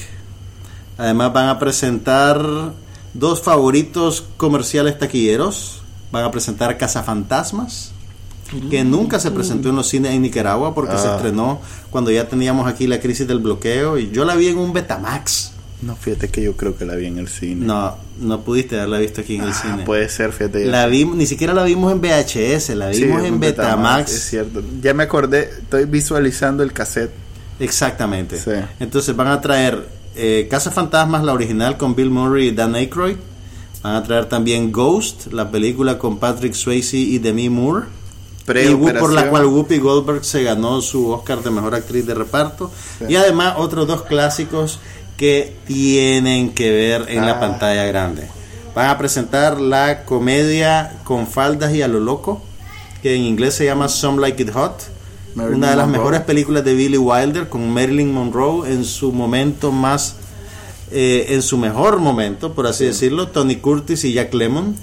además van a presentar dos favoritos comerciales taquilleros, van a presentar Cazafantasmas, que nunca se presentó en los cines en Nicaragua porque se Ah. estrenó cuando ya teníamos aquí la crisis del bloqueo y yo la vi en un Betamax. No, fíjate que yo creo que la vi en el cine. No, no pudiste haberla visto aquí en el ah, cine. Puede ser, fíjate. La vimos, ni siquiera la vimos en VHS, la vimos en Betamax. Es cierto. Ya me acordé, estoy visualizando el cassette. Exactamente. Entonces van a traer eh, Casa Fantasmas, la original con Bill Murray y Dan Aykroyd. Van a traer también Ghost, la película con Patrick Swayze y Demi Moore. Y por la cual Whoopi Goldberg se ganó su Oscar de Mejor Actriz de Reparto. Y además otros dos clásicos que tienen que ver en la ah. pantalla grande. Van a presentar la comedia con faldas y a lo loco, que en inglés se llama Some Like It Hot. una de las mejores películas de Billy Wilder con Marilyn Monroe en su momento más eh, en su mejor momento, por así decirlo, Tony Curtis y Jack Lemmon.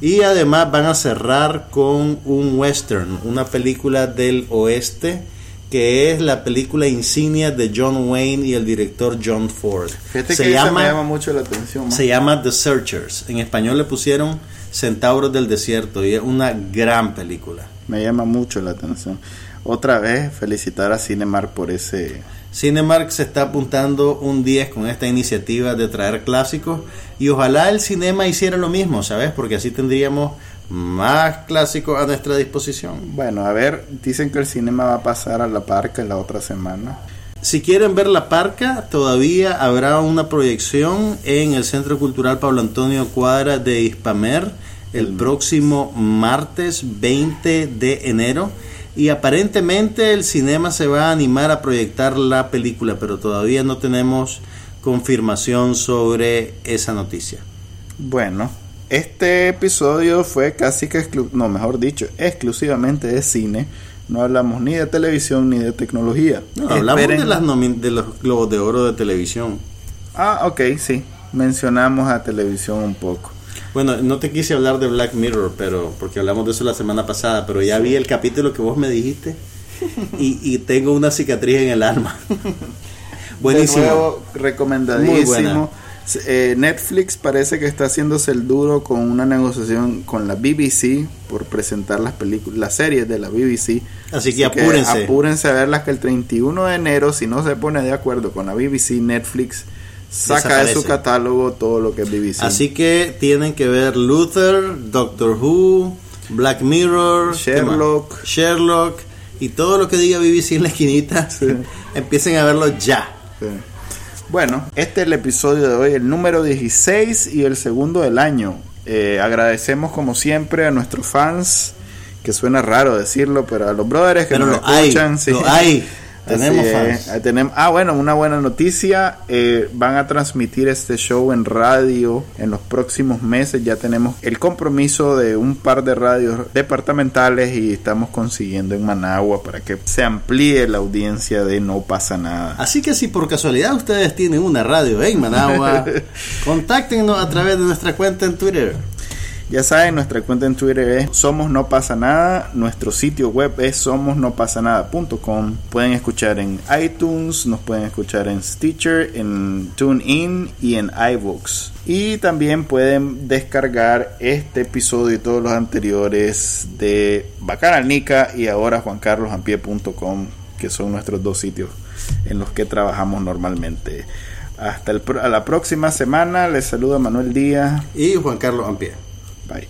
Y además van a cerrar con un western, una película del oeste que es la película insignia de John Wayne y el director John Ford. se llama, me llama mucho la atención. Se llama The Searchers. En español le pusieron Centauros del Desierto y es una gran película. Me llama mucho la atención. Otra vez felicitar a Cinemark por ese... Cinemark se está apuntando un 10 con esta iniciativa de traer clásicos y ojalá el cinema hiciera lo mismo, ¿sabes? Porque así tendríamos más clásicos a nuestra disposición. Bueno, a ver, dicen que el cinema va a pasar a la parca la otra semana. Si quieren ver la parca, todavía habrá una proyección en el Centro Cultural Pablo Antonio Cuadra de Hispamer el próximo martes 20 de enero. Y aparentemente el cinema se va a animar a proyectar la película, pero todavía no tenemos confirmación sobre esa noticia. Bueno, este episodio fue casi que, no, mejor dicho, exclusivamente de cine. No hablamos ni de televisión ni de tecnología. hablamos de, las de los globos de oro de televisión. Ah, ok, sí. Mencionamos a televisión un poco. Bueno, no te quise hablar de Black Mirror, pero porque hablamos de eso la semana pasada, pero ya vi el capítulo que vos me dijiste y, y tengo una cicatriz en el alma. Buenísimo. recomendadísimo. Eh, Netflix parece que está haciéndose el duro con una negociación con la BBC por presentar las películas, las series de la BBC. Así que apúrense. apúrense a verlas que el 31 de enero, si no se pone de acuerdo con la BBC, Netflix saca de su catálogo todo lo que es BBC. Así que tienen que ver Luther, Doctor Who, Black Mirror, Sherlock, Sherlock y todo lo que diga BBC en la esquinita. Empiecen a verlo ya. Bueno, este es el episodio de hoy, el número 16 y el segundo del año. Eh, agradecemos como siempre a nuestros fans, que suena raro decirlo, pero a los brothers que nos escuchan. sí. hay. Tenemos tenemos, ah, bueno, una buena noticia. Eh, van a transmitir este show en radio en los próximos meses. Ya tenemos el compromiso de un par de radios departamentales y estamos consiguiendo en Managua para que se amplíe la audiencia de No pasa nada. Así que si por casualidad ustedes tienen una radio en Managua, contáctenos a través de nuestra cuenta en Twitter. Ya saben, nuestra cuenta en Twitter es Somos No Pasa Nada. Nuestro sitio web es somosnopasanada.com. Pueden escuchar en iTunes, nos pueden escuchar en Stitcher, en TuneIn y en iVoox. Y también pueden descargar este episodio y todos los anteriores de Bacanalnica y ahora juancarlosampie.com, que son nuestros dos sitios en los que trabajamos normalmente. Hasta a la próxima semana. Les saluda Manuel Díaz y Juan Carlos Ampie. Bye.